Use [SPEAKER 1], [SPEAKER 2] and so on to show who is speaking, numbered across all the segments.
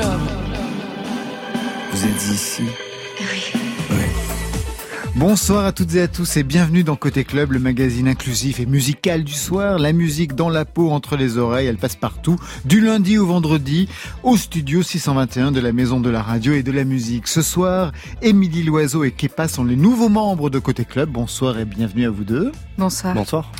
[SPEAKER 1] club. Vous êtes ici
[SPEAKER 2] Oui.
[SPEAKER 3] Bonsoir à toutes et à tous et bienvenue dans Côté Club, le magazine inclusif et musical du soir. La musique dans la peau, entre les oreilles, elle passe partout, du lundi au vendredi, au studio 621 de la Maison de la Radio et de la Musique. Ce soir, Émilie Loiseau et Kepa sont les nouveaux membres de Côté Club. Bonsoir et bienvenue à vous deux.
[SPEAKER 2] Bonsoir.
[SPEAKER 4] Bonsoir.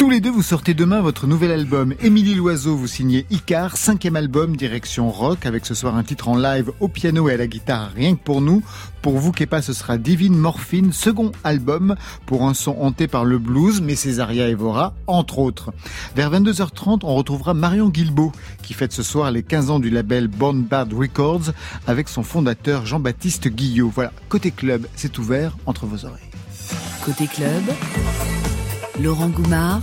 [SPEAKER 3] Tous les deux, vous sortez demain votre nouvel album. Émilie Loiseau, vous signez Icar, cinquième album, direction rock, avec ce soir un titre en live au piano et à la guitare, rien que pour nous. Pour vous, Kepa, ce sera Divine Morphine, second album, pour un son hanté par le blues, mais Césaria Evora, entre autres. Vers 22h30, on retrouvera Marion Guilbeault, qui fête ce soir les 15 ans du label Born Bad Records, avec son fondateur Jean-Baptiste Guillot. Voilà, côté club, c'est ouvert entre vos oreilles.
[SPEAKER 5] Côté club, Laurent Goumard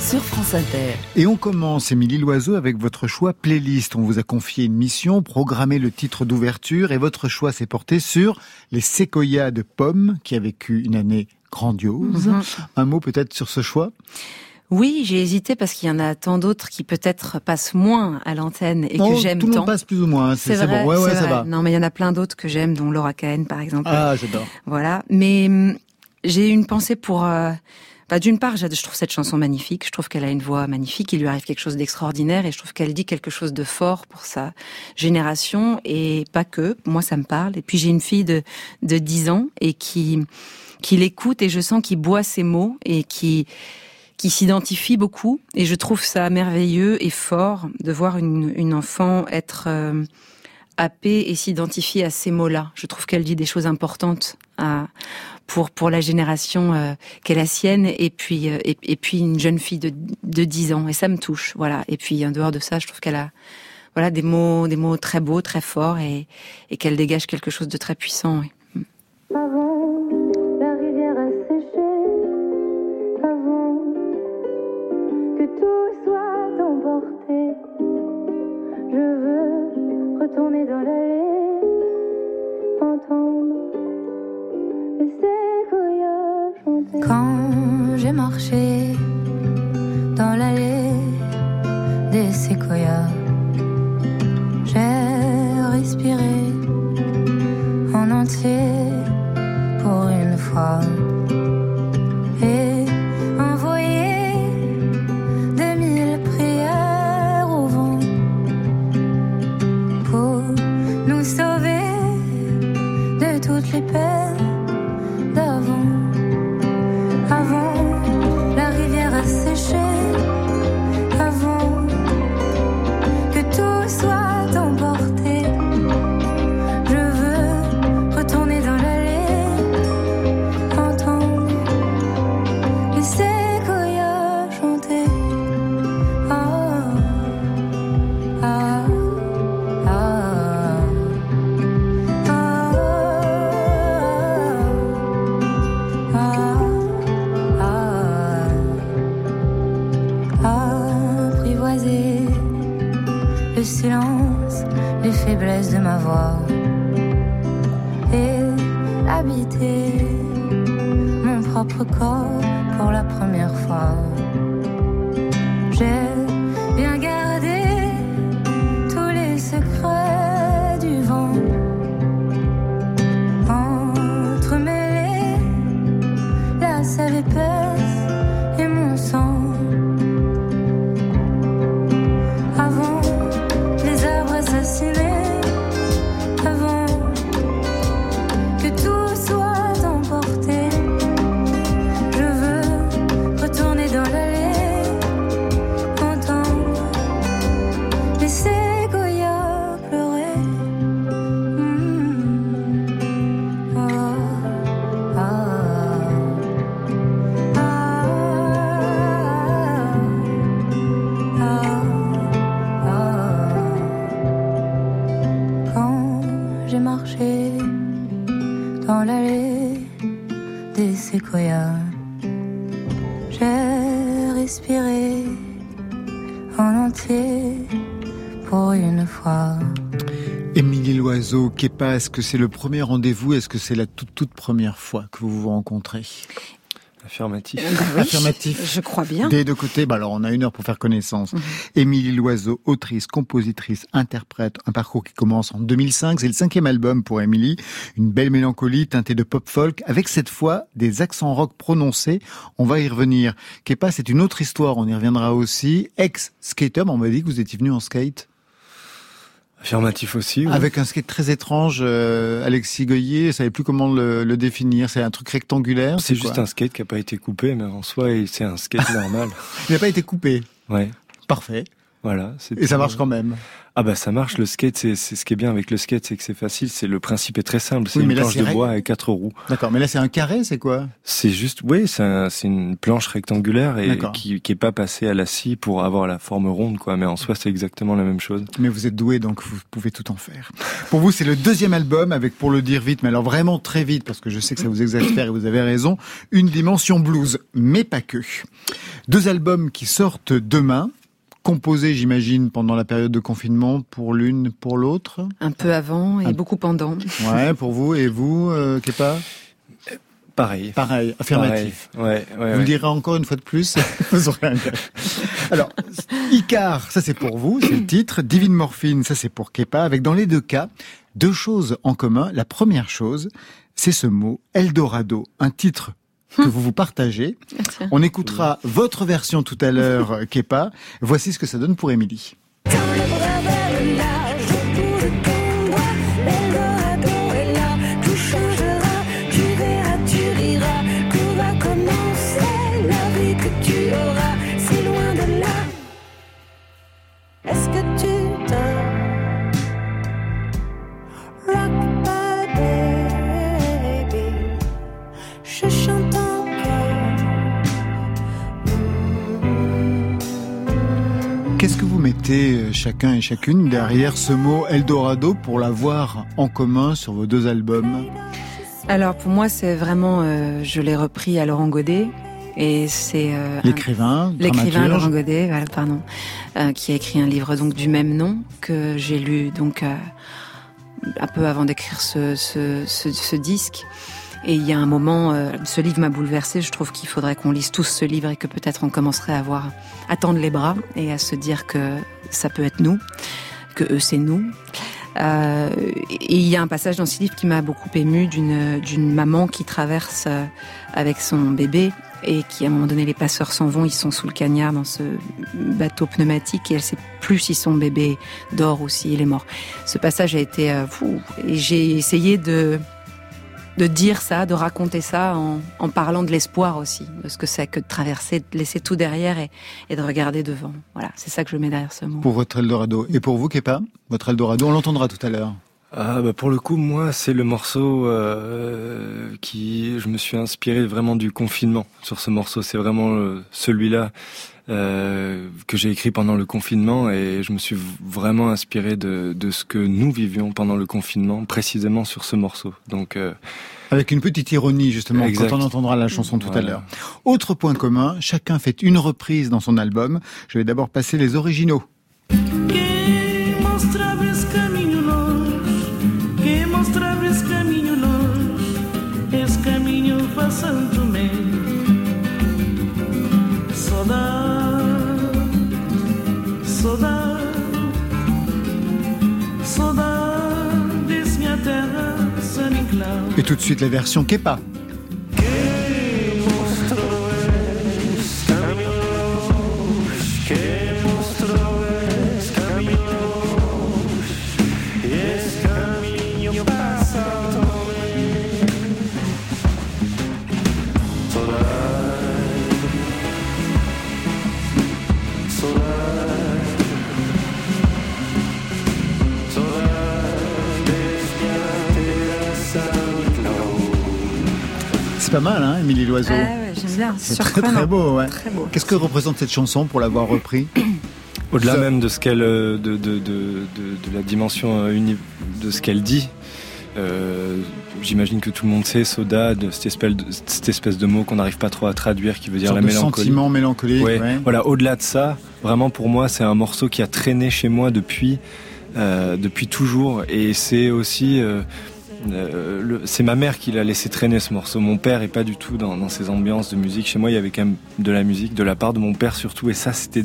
[SPEAKER 5] sur France Inter.
[SPEAKER 3] Et on commence, Émilie Loiseau, avec votre choix playlist. On vous a confié une mission, programmer le titre d'ouverture, et votre choix s'est porté sur les séquoias de Pomme, qui a vécu une année grandiose.
[SPEAKER 2] Mhm.
[SPEAKER 3] Un mot peut-être sur ce choix?
[SPEAKER 2] Oui, j'ai hésité parce qu'il y en a tant d'autres qui peut-être passent moins à l'antenne et
[SPEAKER 3] Oh,
[SPEAKER 2] que j'aime
[SPEAKER 3] Tout le
[SPEAKER 2] tant.
[SPEAKER 3] monde passe plus ou moins, hein, c'est c'est
[SPEAKER 2] vrai,
[SPEAKER 3] bon. Ouais, ouais,
[SPEAKER 2] c'est
[SPEAKER 3] ça
[SPEAKER 2] vrai.
[SPEAKER 3] va.
[SPEAKER 2] Non, mais il y en a plein d'autres que j'aime, dont Laura Cahen, par exemple.
[SPEAKER 3] Ah, j'adore.
[SPEAKER 2] Voilà. Mais hum, j'ai une pensée pour. euh, bah, d'une part, je trouve cette chanson magnifique. Je trouve qu'elle a une voix magnifique. Il lui arrive quelque chose d'extraordinaire et je trouve qu'elle dit quelque chose de fort pour sa génération et pas que. Moi, ça me parle. Et puis j'ai une fille de de 10 ans et qui qui l'écoute et je sens qu'il boit ses mots et qui qui s'identifie beaucoup et je trouve ça merveilleux et fort de voir une, une enfant être euh, happée et s'identifier à ces mots-là. Je trouve qu'elle dit des choses importantes à, pour pour la génération euh, qu'est la sienne. Et puis euh, et, puis une jeune fille de de 10 ans. Et ça me touche voilà. Et puis en dehors de ça je trouve qu'elle a voilà des mots des mots très beaux très forts et et qu'elle dégage quelque chose de très puissant.
[SPEAKER 6] Avant, la dans l'allée,
[SPEAKER 7] j'ai respiré en entier pour une fois mon
[SPEAKER 3] Loiseau, Kepa, est-ce que c'est le premier rendez-vous? Est-ce que c'est la toute, toute première fois que vous vous rencontrez?
[SPEAKER 4] Affirmatif.
[SPEAKER 2] Oui,
[SPEAKER 3] Affirmatif.
[SPEAKER 2] Je crois bien.
[SPEAKER 3] Des deux côtés, bah alors on a une heure pour faire connaissance.
[SPEAKER 2] Mhm.
[SPEAKER 3] Émilie Loiseau, autrice, compositrice, interprète, un parcours qui commence en 2005. C'est le cinquième album pour Émilie. Une belle mélancolie teintée de pop folk avec cette fois des accents rock prononcés. On va y revenir. Kepa, c'est une autre histoire. On y reviendra aussi. Ex-skater, on m'a dit que vous étiez venu en skate.
[SPEAKER 4] Affirmatif aussi. oui.
[SPEAKER 3] Avec un skate très étrange, euh, Alexis Goyer, je savais plus comment le, le définir. C'est un truc rectangulaire.
[SPEAKER 4] C'est juste un skate qui a pas été coupé, mais en soi, c'est un skate normal.
[SPEAKER 3] Il n'a pas été coupé.
[SPEAKER 4] Ouais.
[SPEAKER 3] Parfait.
[SPEAKER 4] Voilà.
[SPEAKER 3] Et ça marche quand même.
[SPEAKER 4] Ah bah ça marche. Le skate, c'est c'est ce qui est bien avec le skate, c'est que c'est facile. C'est le principe est très simple. C'est
[SPEAKER 3] Oui,
[SPEAKER 4] une
[SPEAKER 3] là,
[SPEAKER 4] planche
[SPEAKER 3] c'est
[SPEAKER 4] de
[SPEAKER 3] ré-
[SPEAKER 4] bois avec quatre roues.
[SPEAKER 3] D'accord. Mais là, c'est un carré, c'est quoi?
[SPEAKER 4] C'est juste, oui, c'est un- c'est une planche rectangulaire et qui qui est pas passée à la scie pour avoir la forme ronde, quoi. Mais en soi, c'est exactement la même chose.
[SPEAKER 3] Mais vous êtes doué, donc vous pouvez tout en faire. Pour vous, c'est le deuxième album avec, pour le dire vite, mais alors vraiment très vite, parce que je sais que ça vous exaspère et vous avez raison, une dimension blues, mais pas que. Deux albums qui sortent demain, composés, j'imagine, pendant la période de confinement, pour l'une, pour l'autre.
[SPEAKER 2] Un peu avant et
[SPEAKER 3] Un-
[SPEAKER 2] beaucoup pendant.
[SPEAKER 3] Ouais, pour vous et vous, euh, Kepa?
[SPEAKER 4] Pareil.
[SPEAKER 3] Pareil, affirmatif.
[SPEAKER 4] Pareil. Ouais, ouais,
[SPEAKER 3] Vous le direz encore une fois de plus Vous aurez un gars. Alors, Icar, ça c'est pour vous, c'est le titre. Divine Morphine, ça c'est pour Kepa. Avec dans les deux cas, deux choses en commun. La première chose, c'est ce mot Eldorado, un titre que vous vous partagez.
[SPEAKER 2] Ah.
[SPEAKER 3] On écoutera votre version tout à l'heure, Kepa. Voici ce que ça donne pour Émilie. Qu'est-ce que vous mettez euh, chacun et chacune derrière ce mot Eldorado pour l'avoir en commun sur vos deux albums
[SPEAKER 2] Alors pour moi, c'est vraiment, euh, je l'ai repris à Laurent Godet et c'est euh,
[SPEAKER 3] L'écrivain,
[SPEAKER 2] l'écrivain. Laurent Godet, voilà, pardon, euh, qui a écrit un livre donc du même nom que j'ai lu donc un peu avant d'écrire ce, ce, ce, ce disque. Et il y a un moment, euh, ce livre m'a bouleversé. Je trouve qu'il faudrait qu'on lise tous ce livre et que peut-être on commencerait à voir, à tendre les bras et à se dire que ça peut être nous, que eux c'est nous. Euh, et il y a un passage dans ce livre qui m'a beaucoup ému d'une d'une maman qui traverse euh, avec son bébé et qui à un moment donné les passeurs s'en vont, ils sont sous le cagnard dans ce bateau pneumatique et elle sait plus si son bébé dort ou s'il est mort. Ce passage a été euh, fou et j'ai essayé de de dire ça, de raconter ça en, en parlant de l'espoir aussi, de ce que c'est que de traverser, de laisser tout derrière et, et de regarder devant. Voilà, c'est ça que je mets derrière ce mot.
[SPEAKER 3] Pour votre Eldorado. Et pour vous, Kepa Votre Eldorado, on l'entendra tout à l'heure.
[SPEAKER 4] Ah bah pour le coup, moi, c'est le morceau euh, qui je me suis inspiré vraiment du confinement sur ce morceau. C'est vraiment euh, celui-là euh, que j'ai écrit pendant le confinement et je me suis vraiment inspiré de, de ce que nous vivions pendant le confinement, précisément sur ce morceau. Donc euh,
[SPEAKER 3] Avec une petite ironie, justement,
[SPEAKER 4] Exact.
[SPEAKER 3] quand on entendra la chanson tout à l'heure. Autre point commun, chacun fait une reprise dans son album. Je vais d'abord passer les originaux.
[SPEAKER 8] Quem
[SPEAKER 3] tout de suite la version Kepa.
[SPEAKER 2] Ah ouais, j'aime bien.
[SPEAKER 3] C'est très très beau, ouais.
[SPEAKER 2] Très beau.
[SPEAKER 3] Qu'est-ce que représente cette chanson pour l'avoir repris
[SPEAKER 4] au-delà
[SPEAKER 3] Ça-
[SPEAKER 4] même de ce qu'elle, euh, de, de, de, de, de la dimension euh, uni- de ce qu'elle dit. euh, J'imagine que tout le monde sait soda, de cette espèce de, cette espèce de mot qu'on n'arrive pas trop à traduire, qui veut dire la mélancolie.
[SPEAKER 3] sentiment mélancolique.
[SPEAKER 4] Ouais,
[SPEAKER 3] ouais.
[SPEAKER 4] Voilà, au-delà de ça, vraiment pour moi, c'est un morceau qui a traîné chez moi depuis, euh, depuis toujours. Et c'est aussi, euh, Euh, c'est ma mère qui l'a laissé traîner ce morceau. Mon père est pas du tout dans, dans, ces ambiances de musique. Chez moi, il y avait quand même de la musique de la part de mon père surtout. Et ça, c'était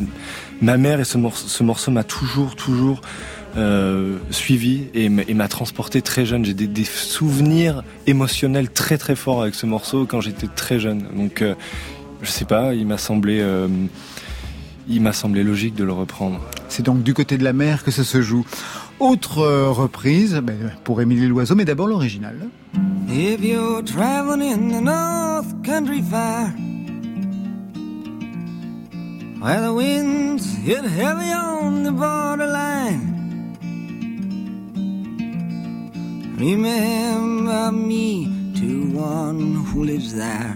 [SPEAKER 4] ma mère. Et ce morceau, ce morceau m'a toujours, toujours euh, suivi et m'a transporté très jeune. J'ai des, des, souvenirs émotionnels très très forts avec ce morceau quand j'étais très jeune. Donc, euh, je sais pas, il m'a semblé, euh, il m'a semblé logique de le reprendre.
[SPEAKER 3] C'est donc du côté de la mer que ça se joue. Autre euh, reprise ben, pour Émilie Loiseau, mais d'abord l'original.
[SPEAKER 9] If you're traveling in the North Country Fair, where the winds hit heavy on the borderline. Remember me to one who lives there.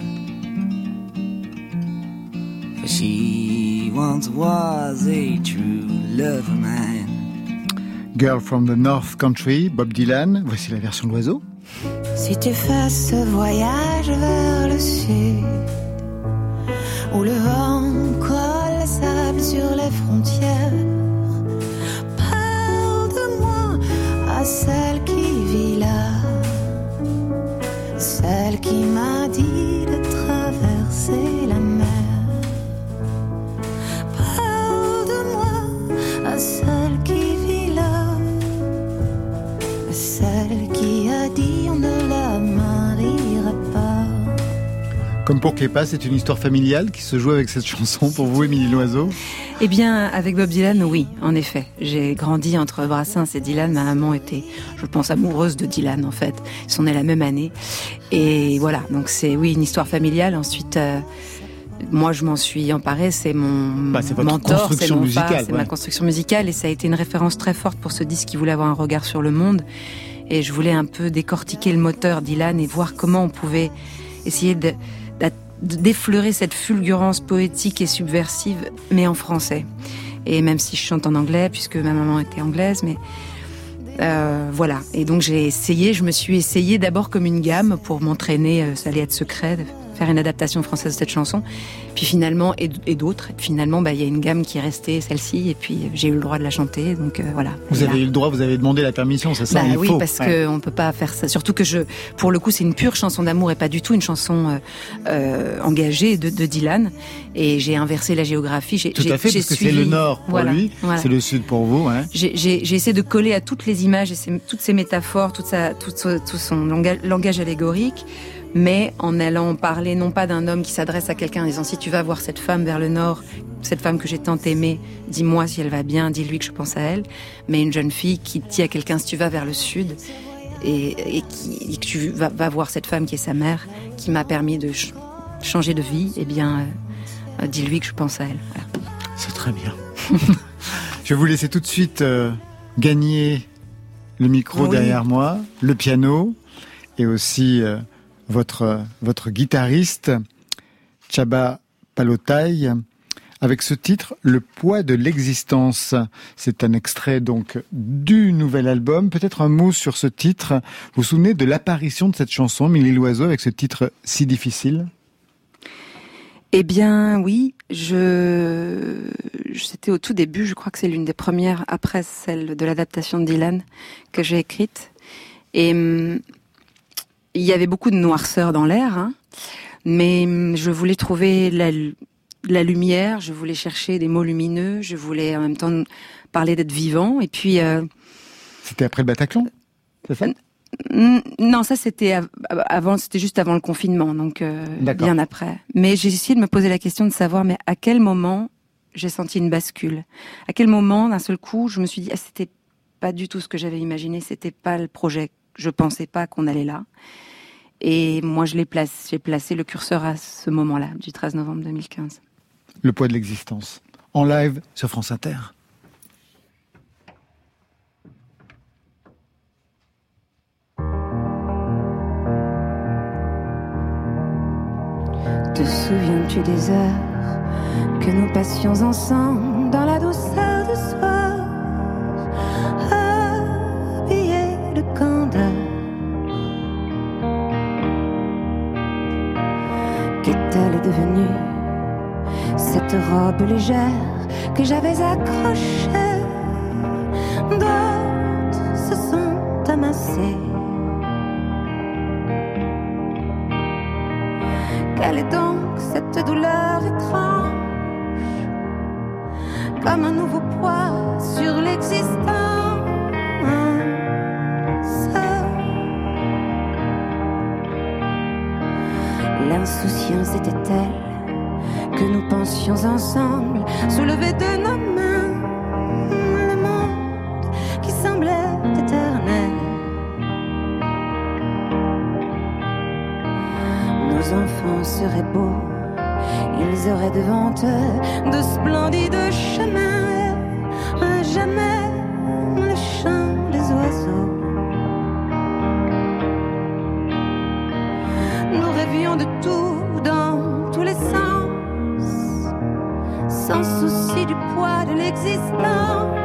[SPEAKER 9] For she once was a true love of mine.
[SPEAKER 3] Girl from the North Country, Bob Dylan. Voici la version de l'oiseau.
[SPEAKER 10] Si tu fais ce voyage vers le sud, où le vent colle le sable sur les frontières, parle de moi à celle qui vit là, celle qui m'a dit
[SPEAKER 3] Comme pour Kepa, c'est une histoire familiale qui se joue avec cette chanson pour vous, Émilie Loiseau
[SPEAKER 2] Eh bien, avec Bob Dylan, oui, en effet. J'ai grandi entre Brassens et Dylan. Ma maman était, je pense, amoureuse de Dylan, en fait. Ils sont nés la même année. Et voilà, donc c'est, oui, une histoire familiale. Ensuite, euh, moi, je m'en suis emparée. C'est mon
[SPEAKER 3] bah, votre
[SPEAKER 2] mentor, c'est
[SPEAKER 3] construction
[SPEAKER 2] mon
[SPEAKER 3] musicale,
[SPEAKER 2] c'est
[SPEAKER 3] ouais.
[SPEAKER 2] ma construction musicale. Et ça a été une référence très forte pour ce disque qui voulait avoir un regard sur le monde. Et je voulais un peu décortiquer le moteur Dylan et voir comment on pouvait essayer de d'effleurer cette fulgurance poétique et subversive, mais en français. Et même si je chante en anglais, puisque ma maman était anglaise, mais euh, voilà. Et donc j'ai essayé, je me suis essayé d'abord comme une gamme pour m'entraîner, euh, ça allait être secret, faire une adaptation française de cette chanson. Puis finalement, et, et d'autres. Finalement, bah, il y a une gamme qui est restée, celle-ci, et puis j'ai eu le droit de la chanter, donc euh, voilà.
[SPEAKER 3] Vous avez eu le droit, vous avez demandé la permission, c'est ça
[SPEAKER 2] bah
[SPEAKER 3] il
[SPEAKER 2] oui,
[SPEAKER 3] faut.
[SPEAKER 2] parce
[SPEAKER 3] Ouais.
[SPEAKER 2] que on peut pas faire ça. Surtout que je, pour le coup, c'est une pure chanson d'amour et pas du tout une chanson euh, euh, engagée de, de Dylan. Et j'ai inversé la géographie.
[SPEAKER 3] Tout à fait, parce que c'est le nord pour
[SPEAKER 2] Voilà,
[SPEAKER 3] lui,
[SPEAKER 2] voilà.
[SPEAKER 3] c'est le sud pour vous. Hein.
[SPEAKER 2] J'ai, essayé de coller à toutes les images et toutes ces métaphores, toute sa, tout, son langage, langage allégorique, mais en allant parler non pas d'un homme qui s'adresse à quelqu'un en disant si tu vas voir cette femme vers le nord, cette femme que j'ai tant aimée, dis-moi si elle va bien, dis-lui que je pense à elle, mais une jeune fille qui dit à quelqu'un si tu vas vers le sud et, et qui, et que tu vas, vas voir cette femme qui est sa mère, qui m'a permis de ch- changer de vie, eh bien, euh, euh, dis-lui que je pense à elle. Voilà.
[SPEAKER 3] C'est très bien. Je vais vous laisser tout de suite euh, gagner le micro
[SPEAKER 2] Oui.
[SPEAKER 3] derrière moi, le piano et aussi euh, votre, votre guitariste, Chaba Palotai, avec ce titre, Le poids de l'existence. C'est un extrait donc du nouvel album. Peut-être un mot sur ce titre. Vous vous souvenez de l'apparition de cette chanson, Milly Loiseau, avec ce titre si difficile?
[SPEAKER 2] Eh bien, oui, je- c'était au tout début. Je crois que c'est l'une des premières après celle de l'adaptation de Dylan que j'ai écrite. Et hum, il y avait beaucoup de noirceur dans l'air, hein, mais hum, je voulais trouver la, lu- la lumière. Je voulais chercher des mots lumineux. Je voulais en même temps parler d'être vivant. Et puis, euh,
[SPEAKER 3] C'était après le Bataclan C'est ça?
[SPEAKER 2] Non, ça c'était av- avant, c'était juste avant le confinement, donc euh, bien après. Mais j'ai essayé de me poser la question de savoir, mais à quel moment j'ai senti une bascule? À quel moment, d'un seul coup, je me suis dit, ah, c'était pas du tout ce que j'avais imaginé, c'était pas le projet. Je pensais pas qu'on allait là. Et moi, je l'ai placé, j'ai placé le curseur à ce moment-là, du 13 novembre 2015.
[SPEAKER 3] Le poids de l'existence. En live sur France Inter.
[SPEAKER 10] Te souviens-tu des heures que nous passions ensemble dans la douceur cette robe légère que j'avais accrochée. D'autres se sont amassés. Quelle est donc cette douleur étrange, comme un nouveau poids sur l'existence? L'insouciance était telle que nous pensions ensemble soulever de nos mains le monde qui semblait éternel. Nos enfants seraient beaux, ils auraient devant eux de splendides chemins, à jamais du poids de l'existence.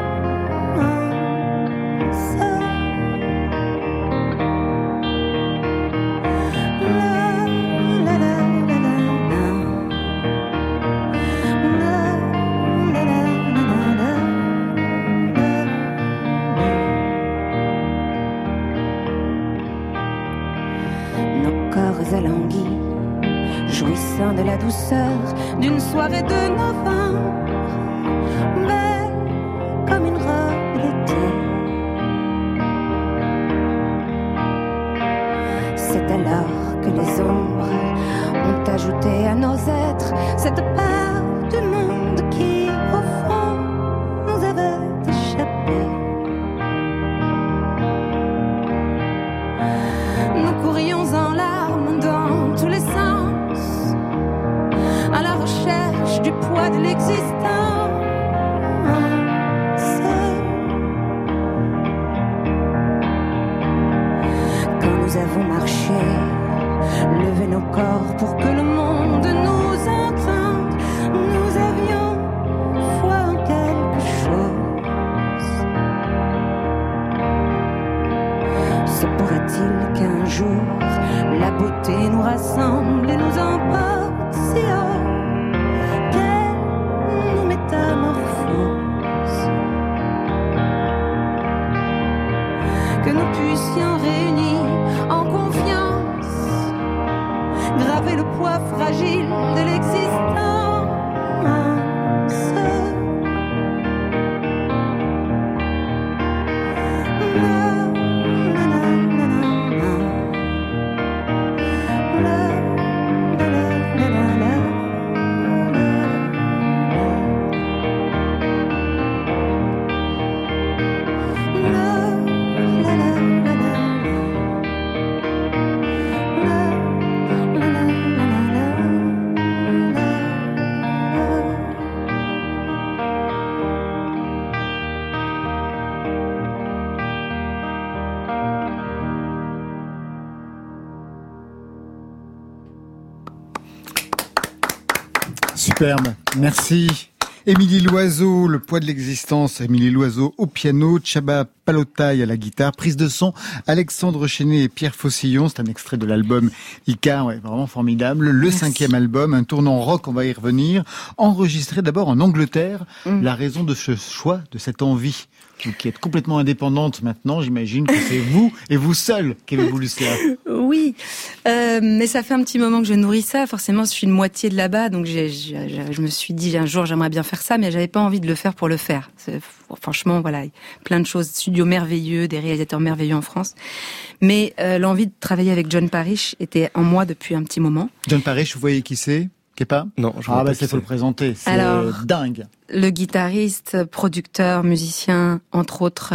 [SPEAKER 10] Que nous puissions réunis en confiance graver le poids fragile de l'existence.
[SPEAKER 3] Superbe, merci. Émilie Loiseau, le poids de l'existence. Émilie Loiseau au piano, Chaba Palotaille à la guitare, prise de son, Alexandre Chenet et Pierre Faucillon. C'est un extrait de l'album Icar, ouais, vraiment formidable. Le cinquième album, un tournant rock, on va y revenir. Enregistré d'abord en Angleterre.
[SPEAKER 2] Mm.
[SPEAKER 3] La raison de ce choix, de cette envie, vous qui êtes complètement indépendante maintenant, j'imagine que c'est vous et vous seul qui avez voulu cela.
[SPEAKER 2] Oui, euh, mais ça fait un petit moment que je nourris ça. Forcément, je suis une moitié de là-bas, donc je me suis dit un jour j'aimerais bien faire ça, mais j'avais pas envie de le faire pour le faire. Franchement, voilà, plein de choses, studios merveilleux, des réalisateurs merveilleux en France, mais euh, l'envie de travailler avec John Parrish était en moi depuis un petit moment.
[SPEAKER 3] John Parrish, vous voyez qui c'est? Qui est pas
[SPEAKER 4] Non, je
[SPEAKER 3] Ah bah
[SPEAKER 4] pas
[SPEAKER 3] c'est faut le présenter. C'est
[SPEAKER 2] Alors-
[SPEAKER 3] dingue.
[SPEAKER 2] Le guitariste, producteur, musicien, entre autres.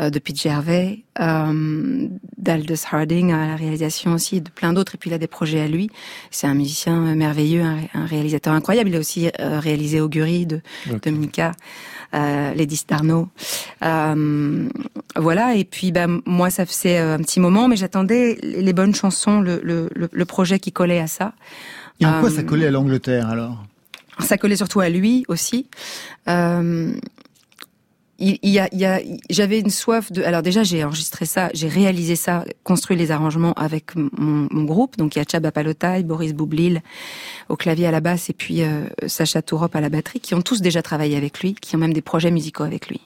[SPEAKER 2] Euh, de Pete Gervais, euh, d'Aldous Harding à la réalisation aussi, de plein d'autres. Et puis il a des projets à lui. C'est un musicien merveilleux, un, ré- un réalisateur incroyable. Il a aussi euh, réalisé Augury de. Dominica, euh, Lady Starno. Euh, voilà. Et puis bah, moi, ça faisait un petit moment, mais j'attendais les bonnes chansons, le, le, le, projet qui collait à ça.
[SPEAKER 3] Et en quoi ça collait à l'Angleterre alors?
[SPEAKER 2] Ça collait surtout à lui aussi. Euh, il, il y a, il y a, j'avais une soif de. Alors déjà, j'ai enregistré ça, j'ai réalisé ça, construit les arrangements avec mon, mon groupe. Donc il y a Chaba Palotaille, Boris Boublil au clavier à la basse et puis euh, Sacha Tourop à la batterie, qui ont tous déjà travaillé avec lui, qui ont même des projets musicaux avec lui.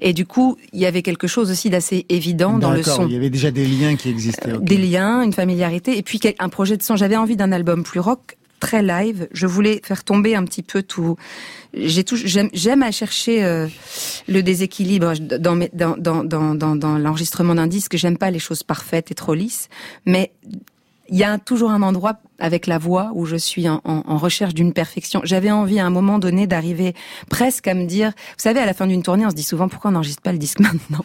[SPEAKER 2] Et du coup, il y avait quelque chose aussi d'assez évident dans le son.
[SPEAKER 3] il y avait déjà des liens qui existaient.
[SPEAKER 2] Des liens, une familiarité, et puis un projet de son. J'avais envie d'un album plus rock, très live. Je voulais faire tomber un petit peu tout. J'ai tout. J'aime, à chercher euh, le déséquilibre dans mes, dans l'enregistrement d'un disque. J'aime pas les choses parfaites et trop lisses, mais il y a toujours un endroit avec la voix où je suis en, recherche d'une perfection. J'avais envie à un moment donné d'arriver presque à me dire, vous savez, à la fin d'une tournée, on se dit souvent pourquoi on n'enregistre pas le disque maintenant?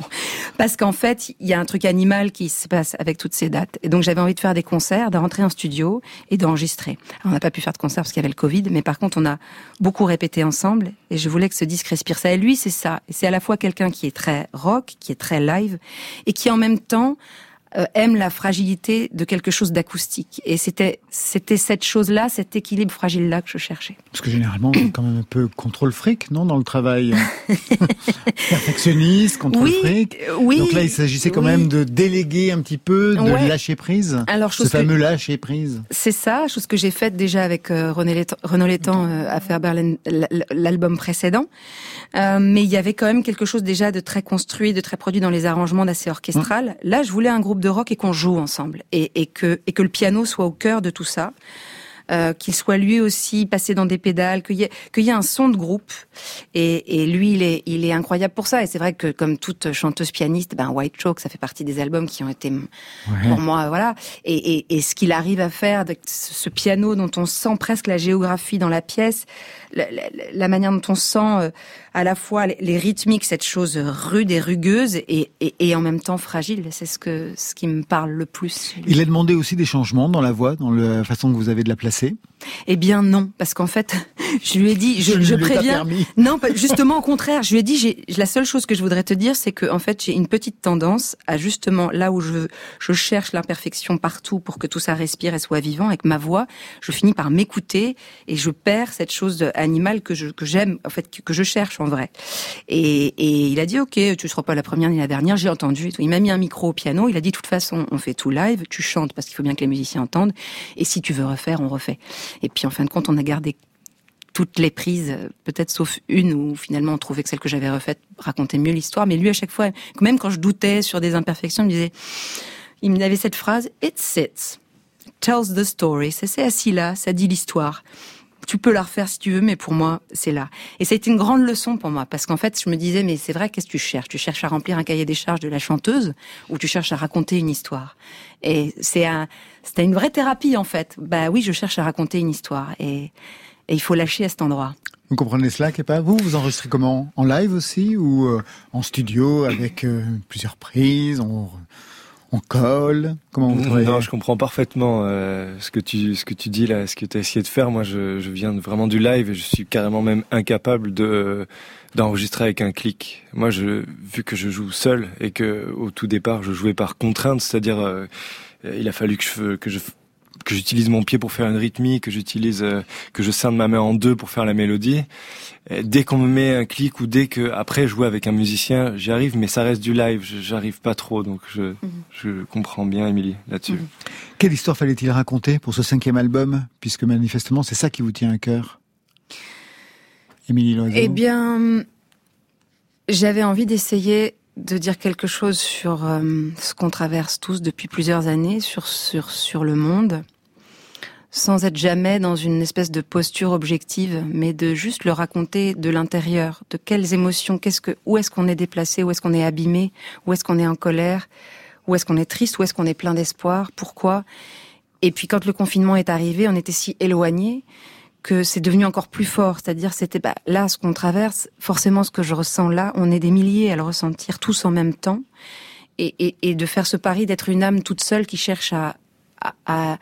[SPEAKER 2] Parce qu'en fait, il y a un truc animal qui se passe avec toutes ces dates. Et donc j'avais envie de faire des concerts, de rentrer en studio et d'enregistrer. Alors, on n'a pas pu faire de concert parce qu'il y avait le Covid, mais par contre on a beaucoup répété ensemble et je voulais que ce disque respire ça. Et lui, c'est ça. C'est à la fois quelqu'un qui est très rock, qui est très live et qui en même temps aime la fragilité de quelque chose d'acoustique. Et c'était c'était cette chose-là, cet équilibre fragile-là que je cherchais.
[SPEAKER 3] Parce que généralement, on est quand même un peu contrôle fric, non, dans le travail Perfectionniste, contrôle
[SPEAKER 2] Oui,
[SPEAKER 3] fric.
[SPEAKER 2] euh, oui.
[SPEAKER 3] Donc là, il s'agissait quand
[SPEAKER 2] oui.
[SPEAKER 3] même de déléguer un petit peu, de
[SPEAKER 2] Ouais.
[SPEAKER 3] lâcher prise.
[SPEAKER 2] Alors,
[SPEAKER 3] Ce
[SPEAKER 2] que-
[SPEAKER 3] fameux lâcher prise.
[SPEAKER 2] C'est ça, chose que j'ai faite déjà avec euh, René Létang, Renaud Létang euh, à faire Berlin, l'album précédent. Euh, mais il y avait quand même quelque chose déjà de très construit, de très produit dans les arrangements, d'assez orchestral. Là, je voulais un groupe de rock et qu'on joue ensemble. Et, et, que, et que le piano soit au cœur de tout ça. Euh, qu'il soit lui aussi passé dans des pédales, qu'il y, ait- qu'il y ait un son de groupe. Et, et lui, il est, il est incroyable pour ça. Et c'est vrai que comme toute chanteuse pianiste, ben White Chalk, ça fait partie des albums qui ont été pour moi, voilà. Et, et, et ce qu'il arrive à faire avec ce piano dont on sent presque la géographie dans la pièce, la, la- la manière dont on sent euh, à la fois les, rythmiques, cette chose rude et rugueuse, et, et, et en même temps fragile. C'est ce que ce qui me parle le plus.
[SPEAKER 3] Il a demandé aussi des changements dans la voix, dans la façon que vous avez de la placer.
[SPEAKER 2] Eh bien non, parce qu'en fait, je lui ai dit, je,
[SPEAKER 3] Je
[SPEAKER 2] préviens. Non, justement au contraire, je lui ai dit, j'ai la seule chose que je voudrais te dire, c'est que en fait, j'ai une petite tendance à justement là où je je cherche l'imperfection partout pour que tout ça respire et soit vivant avec ma voix, je finis par m'écouter et je perds cette chose animale que je que j'aime en fait que, que je cherche en vrai. Et, et il a dit ok, tu seras pas la première ni la dernière, j'ai entendu. Il m'a mis un micro au piano, il a dit de toute façon, on fait tout live, tu chantes parce qu'il faut bien que les musiciens entendent, et si tu veux refaire, on refait. Et puis en fin de compte, on a gardé toutes les prises, peut-être sauf une où finalement on trouvait que celle que j'avais refaite racontait mieux l'histoire. Mais lui, à chaque fois, même quand je doutais sur des imperfections, il me disait, il me avait cette phrase, it sits, tells the story. Ça assis là, ça dit l'histoire. Tu peux la refaire si tu veux, mais pour moi, c'est là. Et ça a été une grande leçon pour moi, parce qu'en fait, je me disais, mais c'est vrai, qu'est-ce que tu cherches? Tu cherches à remplir un cahier des charges de la chanteuse, ou tu cherches à raconter une histoire? Et c'est un, c'était une vraie thérapie, en fait. Bah oui, je cherche à raconter une histoire, et, il faut lâcher à cet endroit.
[SPEAKER 3] Vous comprenez cela, Kepa? Vous, vous enregistrez comment? En live aussi ou euh, en studio avec euh, plusieurs prises? On, on colle Comment
[SPEAKER 4] Non, je comprends parfaitement euh, ce que tu ce que tu dis là, ce que tu as essayé de faire. Moi, je, je viens vraiment du live et je suis carrément même incapable de d'enregistrer avec un clic. Moi, je vu que je joue seul et que au tout départ, je jouais par contrainte, c'est-à-dire euh, il a fallu que je que je que j'utilise mon pied pour faire une rythmique, que j'utilise euh, que je scinde ma main en deux pour faire la mélodie. Et dès qu'on me met un clic ou dès que après jouer avec un musicien, j'y arrive, mais ça reste du live. J'arrive pas trop, donc je je comprends bien, Émilie, là-dessus.
[SPEAKER 2] Mhm.
[SPEAKER 3] Quelle histoire fallait-il raconter pour ce cinquième album Puisque manifestement, c'est ça qui vous tient à cœur? Émilie Loiseau.
[SPEAKER 2] Eh bien, j'avais envie d'essayer de dire quelque chose sur euh, ce qu'on traverse tous depuis plusieurs années, sur, sur, sur le monde, sans être jamais dans une espèce de posture objective, mais de juste le raconter de l'intérieur, de quelles émotions, qu'est-ce que, où est-ce qu'on est déplacé, où est-ce qu'on est abîmé, où est-ce qu'on est en colère, où est-ce qu'on est triste, où est-ce qu'on est plein d'espoir, pourquoi. Et puis quand le confinement est arrivé, on était si éloignés que c'est devenu encore plus fort. C'est-à-dire, c'était bah, là ce qu'on traverse, forcément ce que je ressens là, on est des milliers à le ressentir tous en même temps, et, et, et de faire ce pari d'être une âme toute seule qui cherche à, à, à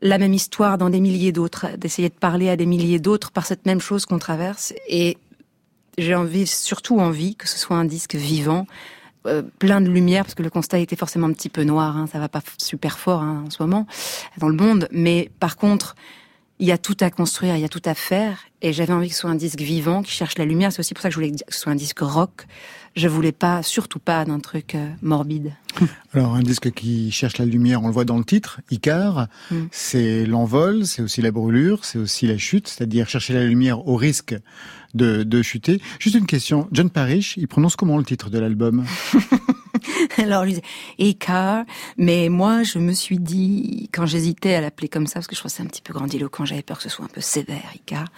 [SPEAKER 2] la même histoire dans des milliers d'autres, d'essayer de parler à des milliers d'autres par cette même chose qu'on traverse. Et j'ai envie, surtout envie, que ce soit un disque vivant, euh, plein de lumière, parce que le constat était forcément un petit peu noir, hein, ça va pas super fort hein, en ce moment dans le monde, mais par contre, il y a tout à construire, il y a tout à faire, Et j'avais envie que ce soit un disque vivant, qui cherche la lumière. C'est aussi pour ça que je voulais que ce soit un disque rock. Je voulais pas, surtout pas d'un truc euh, morbide.
[SPEAKER 3] Alors un disque qui cherche la lumière, on le voit dans le titre, Icar,
[SPEAKER 2] Mm.
[SPEAKER 3] c'est l'envol, c'est aussi la brûlure, c'est aussi la chute, c'est-à-dire chercher la lumière au risque de, de chuter. Juste une question, John Parrish, il prononce comment le titre de l'album
[SPEAKER 2] Alors, lui disait Écart. Mais moi, je me suis dit, quand j'hésitais à l'appeler comme ça, parce que je trouvais c'est un petit peu grandiloquent, j'avais peur que ce soit un peu sévère, Écart.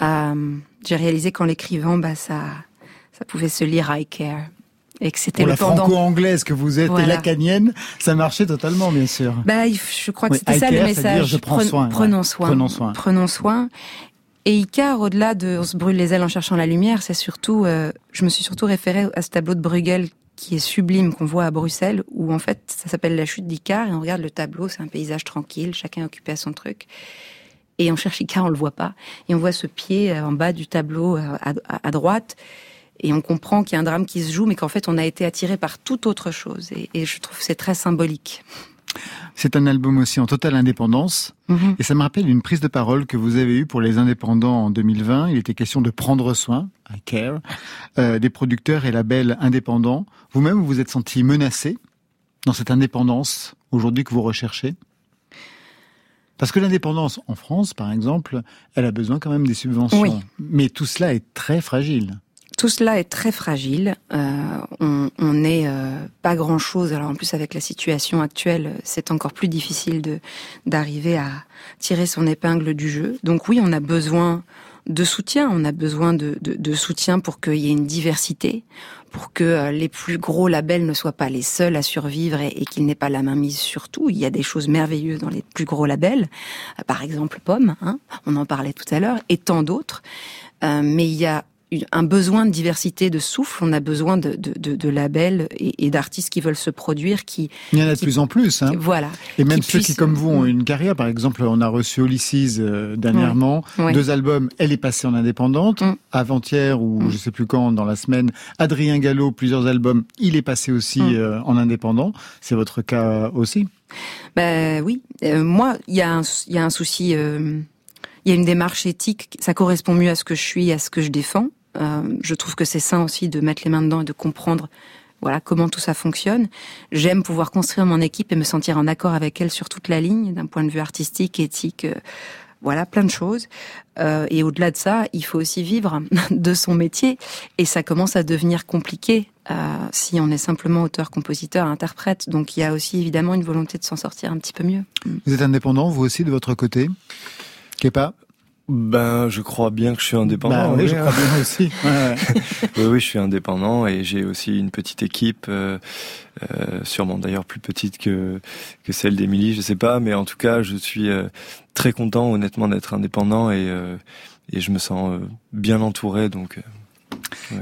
[SPEAKER 2] J'ai réalisé qu'en l'écrivant, bah, ça, ça pouvait se lire I care. Et que c'était
[SPEAKER 3] Pour
[SPEAKER 2] le
[SPEAKER 3] la franco-anglaise que vous êtes et
[SPEAKER 2] Voilà.
[SPEAKER 3] lacanienne, ça marchait totalement, bien sûr.
[SPEAKER 2] Bah, je crois que
[SPEAKER 3] Oui,
[SPEAKER 2] c'était ça le
[SPEAKER 3] care,
[SPEAKER 2] message.
[SPEAKER 3] je prends
[SPEAKER 2] Pren-
[SPEAKER 3] soin.
[SPEAKER 2] Prenons soin.
[SPEAKER 3] Prenons soin.
[SPEAKER 2] Prenons soin. Et Icar, au-delà de on se brûle les ailes en cherchant la lumière, c'est surtout, euh, je me suis surtout référée à ce tableau de Bruegel qui est sublime qu'on voit à Bruxelles, où en fait ça s'appelle la chute d'Icar et on regarde le tableau, c'est un paysage tranquille, chacun occupé à son truc. Et on cherche Icar, on le voit pas, et on voit ce pied euh, en bas du tableau euh, à, à- à droite. Et on comprend qu'il y a un drame qui se joue, mais qu'en fait, on a été attiré par toute autre chose. Et, et je trouve que c'est très symbolique.
[SPEAKER 3] C'est un album aussi en totale indépendance.
[SPEAKER 2] Mhm.
[SPEAKER 3] Et ça me rappelle une prise de parole que vous avez eue pour les indépendants en 2020. Il était question de prendre soin, I care, euh, des producteurs et labels indépendants. Vous-même, vous vous êtes senti menacé dans cette indépendance aujourd'hui que vous recherchez? Parce que l'indépendance en France, par exemple, elle a besoin quand même des subventions.
[SPEAKER 2] Oui.
[SPEAKER 3] Mais tout cela est très fragile.
[SPEAKER 2] Tout cela est très fragile. Euh, on n'est euh, pas grand chose. Alors en plus avec la situation actuelle, c'est encore plus difficile de d'arriver à tirer son épingle du jeu. Donc oui, on a besoin de soutien. On a besoin de, de, de soutien pour qu'il y ait une diversité, pour que euh, les plus gros labels ne soient pas les seuls à survivre et, et qu'ils n'aient pas la main mise sur tout. Il y a des choses merveilleuses dans les plus gros labels, Euh, par exemple Pomme, hein, on en parlait tout à l'heure, et tant d'autres. Euh, mais il y a un besoin de diversité de souffle, on a besoin de, de, de, de labels et, et d'artistes qui veulent se produire, qui
[SPEAKER 3] Il y en a de
[SPEAKER 2] Qui-
[SPEAKER 3] plus en plus. Hein.
[SPEAKER 2] voilà.
[SPEAKER 3] Et même
[SPEAKER 2] qui
[SPEAKER 3] ceux qui, comme vous, ont une carrière. Par exemple, on a reçu Ulysses euh, dernièrement, deux albums. Elle est passée en indépendante.
[SPEAKER 2] Mm.
[SPEAKER 3] Avant-hier ou
[SPEAKER 2] Mm.
[SPEAKER 3] je sais plus quand dans la semaine, Adrien Gallo, plusieurs albums. Il est passé aussi
[SPEAKER 2] Mm.
[SPEAKER 3] euh, en indépendant. C'est votre cas aussi?
[SPEAKER 2] Ben oui, Euh, moi, il y a un, il y a un souci, il y a une démarche éthique. Ça correspond mieux à ce que je suis, à ce que je défends. Euh, je trouve que c'est sain aussi de mettre les mains dedans et de comprendre, voilà, comment tout ça fonctionne. J'aime pouvoir construire mon équipe et me sentir en accord avec elle sur toute la ligne, d'un point de vue artistique, éthique. euh, voilà, plein de choses. Euh, et au-delà de ça, il faut aussi vivre de son métier. Et ça commence à devenir compliqué euh, si on est simplement auteur, compositeur, interprète. Donc il y a aussi évidemment une volonté de s'en sortir un petit peu mieux.
[SPEAKER 3] Vous êtes indépendant, vous aussi, de votre côté Kepa?
[SPEAKER 4] Ben, je crois bien que je suis indépendant.
[SPEAKER 3] Bah oui, je crois bien aussi. Ouais, ouais.
[SPEAKER 4] oui, oui, je suis indépendant et j'ai aussi une petite équipe, euh, euh, sûrement d'ailleurs plus petite que que celle d'Émilie, je sais pas, mais en tout cas, je suis euh, très content, honnêtement, d'être indépendant et euh, et je me sens euh, bien entouré, donc.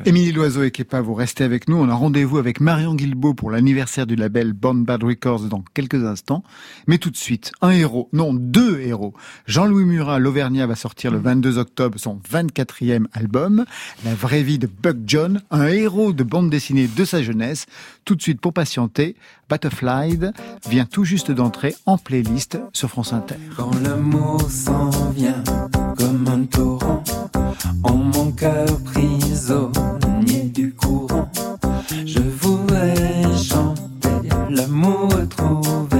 [SPEAKER 3] Émilie Loiseau et Kepa, vous restez avec nous. On a rendez-vous avec Marion Guilbeault pour l'anniversaire du label Born Bad Records dans quelques instants. Mais tout de suite, un héros, non, deux héros. Jean-Louis Murat, l'Auvergnat, va sortir le 22 octobre son 24e album, La vraie vie de Buck John, un héros de bande dessinée de sa jeunesse. Tout de suite, pour patienter, Butterfly vient tout juste d'entrer en playlist sur France Inter.
[SPEAKER 11] Quand l'amour s'en vient comme un torrent, en mon cœur du courant, je voudrais chanter l'amour retrouvé.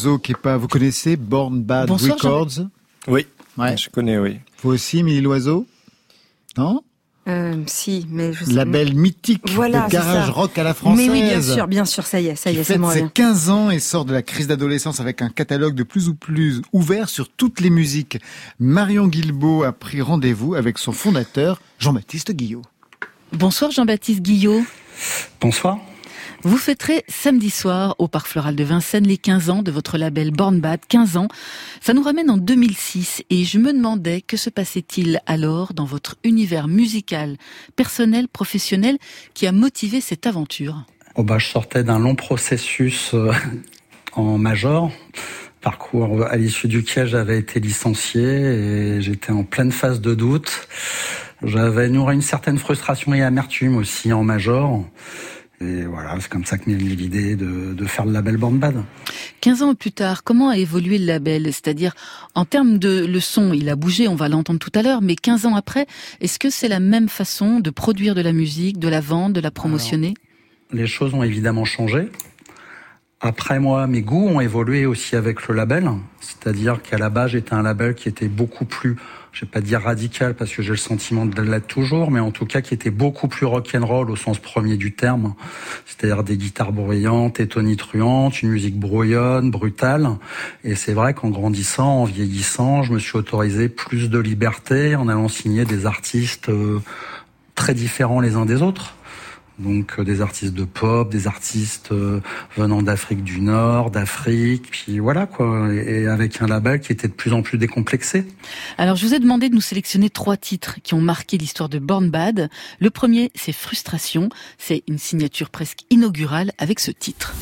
[SPEAKER 3] Émilie Loiseau, qui est pas, vous connaissez Born Bad
[SPEAKER 2] Bonsoir,
[SPEAKER 3] Records
[SPEAKER 4] Oui,
[SPEAKER 3] Ouais.
[SPEAKER 4] je connais, oui.
[SPEAKER 3] Vous aussi, Émilie Loiseau Non
[SPEAKER 2] Euh, si, mais je sais
[SPEAKER 3] Label mythique
[SPEAKER 2] Voilà,
[SPEAKER 3] de
[SPEAKER 2] c'est
[SPEAKER 3] garage
[SPEAKER 2] ça.
[SPEAKER 3] rock à la française.
[SPEAKER 2] Mais oui, bien sûr, bien sûr, ça y est, ça y est,
[SPEAKER 3] ses
[SPEAKER 2] revient.
[SPEAKER 3] 15 ans et sort de la crise d'adolescence avec un catalogue de plus ou plus ouvert sur toutes les musiques. Marion Guilbeault a pris rendez-vous avec son fondateur, Jean-Baptiste Guillot.
[SPEAKER 5] Bonsoir Jean-Baptiste Guillot.
[SPEAKER 12] Bonsoir.
[SPEAKER 5] Vous fêterez samedi soir au Parc Floral de Vincennes les 15 ans de votre label Born Bad, 15 ans. Ça nous ramène en 2006 et je me demandais que se passait-il alors dans votre univers musical, personnel, professionnel qui a motivé cette aventure?
[SPEAKER 12] Oh bah, je sortais d'un long processus euh, en major, parcours à l'issue duquel j'avais été licencié et j'étais en pleine phase de doute. J'avais nourri une certaine frustration et amertume aussi en major. Et voilà, c'est comme ça que m'est venue l'idée de, de faire le label Born Bad.
[SPEAKER 5] 15 ans plus tard, comment a évolué le label? C'est-à-dire, en termes de le son, il a bougé, on va l'entendre tout à l'heure, mais 15 ans après, est-ce que c'est la même façon de produire de la musique, de la vendre, de la promotionner?
[SPEAKER 12] Les choses ont évidemment changé. Après moi, mes goûts ont évolué aussi avec le label. C'est-à-dire qu'à la base, j'étais un label qui était beaucoup plus, je vais pas dire radical parce que j'ai le sentiment de l'être toujours, mais en tout cas qui était beaucoup plus rock'n'roll au sens premier du terme. C'est-à-dire des guitares bruyantes et tonitruantes, une musique brouillonne, brutale. Et c'est vrai qu'en grandissant, en vieillissant, je me suis autorisé plus de liberté en allant signer des artistes euh, très différents les uns des autres. Donc euh, des artistes de pop, des artistes euh, venant d'Afrique du Nord, d'Afrique, puis voilà quoi, et, et avec un label qui était de plus en plus décomplexé.
[SPEAKER 5] Alors, je vous ai demandé de nous sélectionner trois titres qui ont marqué l'histoire de Born Bad. Le premier, c'est Frustration. C'est une signature presque inaugurale avec ce titre.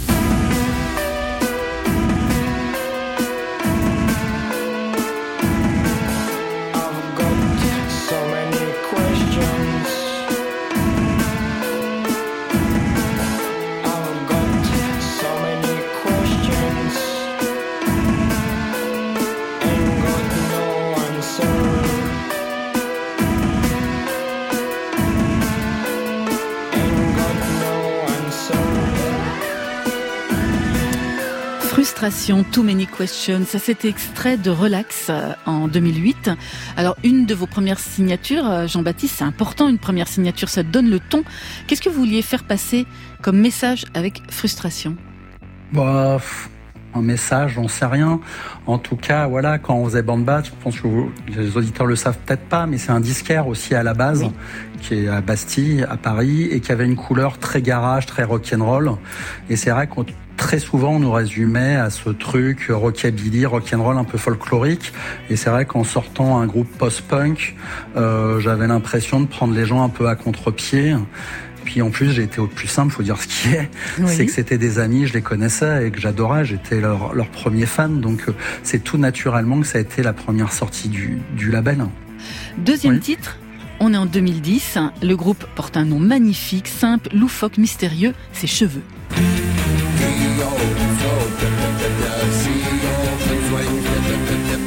[SPEAKER 5] Frustration, Too Many Questions. Ça, c'est extrait de Relax euh, en 2008. Alors, une de vos premières signatures, euh, Jean-Baptiste, c'est important, une première signature, ça donne le ton. Qu'est-ce que vous vouliez faire passer comme message avec Frustration?
[SPEAKER 12] Bah, un message, j'en sais rien. En tout cas, voilà, quand on faisait Band Bat, je pense que vous- les auditeurs le savent peut-être pas, mais c'est un disquaire aussi à la base, qui est à Bastille, à Paris, et qui avait une couleur très garage, très rock'n'roll. Et c'est vrai qu'on très souvent on nous résumait à ce truc rockabilly, rock'n'roll un peu folklorique. Et c'est vrai qu'en sortant un groupe post-punk, euh, j'avais l'impression de prendre les gens un peu à contre-pied. Puis en plus, j'ai été au plus simple, faut dire ce qui est,
[SPEAKER 5] Oui.
[SPEAKER 12] c'est que c'était des amis, je les connaissais et que j'adorais, j'étais leur, leur premier fan. Donc euh, c'est tout naturellement que ça a été la première sortie du, du label.
[SPEAKER 5] Deuxième
[SPEAKER 12] Oui.
[SPEAKER 5] titre, on est en 2010. Le groupe porte un nom magnifique, simple, loufoque, mystérieux, ses cheveux.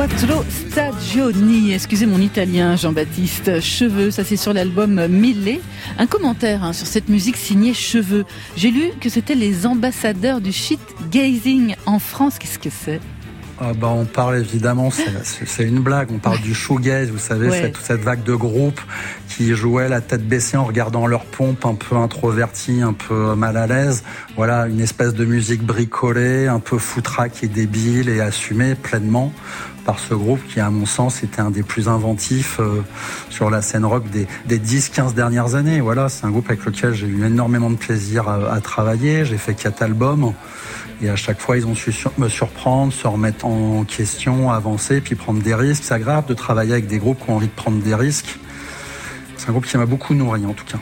[SPEAKER 5] Quattro stagioni, excusez mon italien Jean-Baptiste, Cheveux, ça c'est sur l'album Mille. Un commentaire hein, sur cette musique signée Cheveux. J'ai lu que c'était les ambassadeurs du shit gazing en France, qu'est-ce que c'est?
[SPEAKER 12] Ah bah on parle évidemment, c'est- une blague, on parle du shoegaze, vous savez,
[SPEAKER 5] Ouais.
[SPEAKER 12] c'est toute cette vague de groupes qui jouaient la tête baissée en regardant leur pompe, un peu introverti, un peu mal à l'aise. Voilà, une espèce de musique bricolée, un peu foutraque et débile et assumée pleinement par ce groupe qui, à mon sens, était un des plus inventifs euh, sur la scène rock des, des 10-15 dernières années. Voilà, c'est un groupe avec lequel j'ai eu énormément de plaisir à, à travailler. J'ai fait quatre albums. Et à chaque fois, ils ont su sur- me surprendre, se remettre en question, avancer, puis prendre des risques. C'est agréable de travailler avec des groupes qui ont envie de prendre des risques. C'est un groupe qui m'a beaucoup nourri, en tout cas.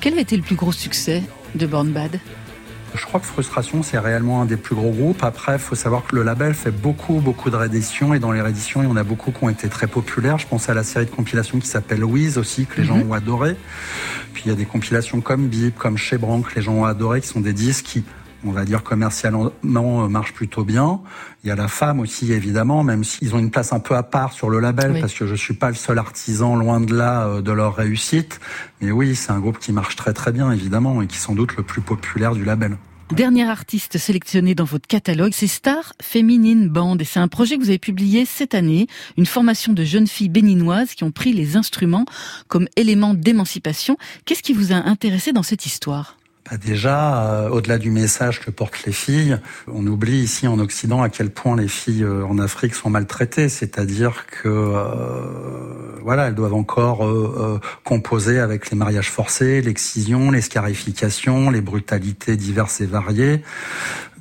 [SPEAKER 5] Quel a été le plus gros succès de Born Bad
[SPEAKER 12] Je crois que Frustration, c'est réellement un des plus gros groupes. Après, il faut savoir que le label fait beaucoup, beaucoup de rééditions. Et dans les rééditions, il y en a beaucoup qui ont été très populaires. Je pense à la série de compilations qui s'appelle Louise aussi, que les gens
[SPEAKER 5] Mhm.
[SPEAKER 12] ont adoré. Puis il y a des compilations comme Bip, comme Chez que les gens ont adoré, qui sont des disques qui, on va dire, commercialement euh, marchent plutôt bien. Il y a la femme aussi, évidemment, même s'ils ont une place un peu à part sur le label,
[SPEAKER 5] Oui.
[SPEAKER 12] parce que je suis pas le seul artisan, loin de là, euh, de leur réussite. Mais oui, c'est un groupe qui marche très très bien, évidemment, et qui est sans doute le plus populaire du label.
[SPEAKER 5] Dernier artiste sélectionné dans votre catalogue, c'est Star Feminine Band. Et c'est un projet que vous avez publié cette année, une formation de jeunes filles béninoises qui ont pris les instruments comme élément d'émancipation. Qu'est-ce qui vous a intéressé dans cette histoire?
[SPEAKER 12] Bah déjà, euh, au-delà du message que portent les filles, on oublie ici en Occident à quel point les filles euh, en Afrique sont maltraitées. C'est-à-dire que euh, voilà, elles doivent encore composer avec les mariages forcés, l'excision, les scarifications, les brutalités diverses et variées.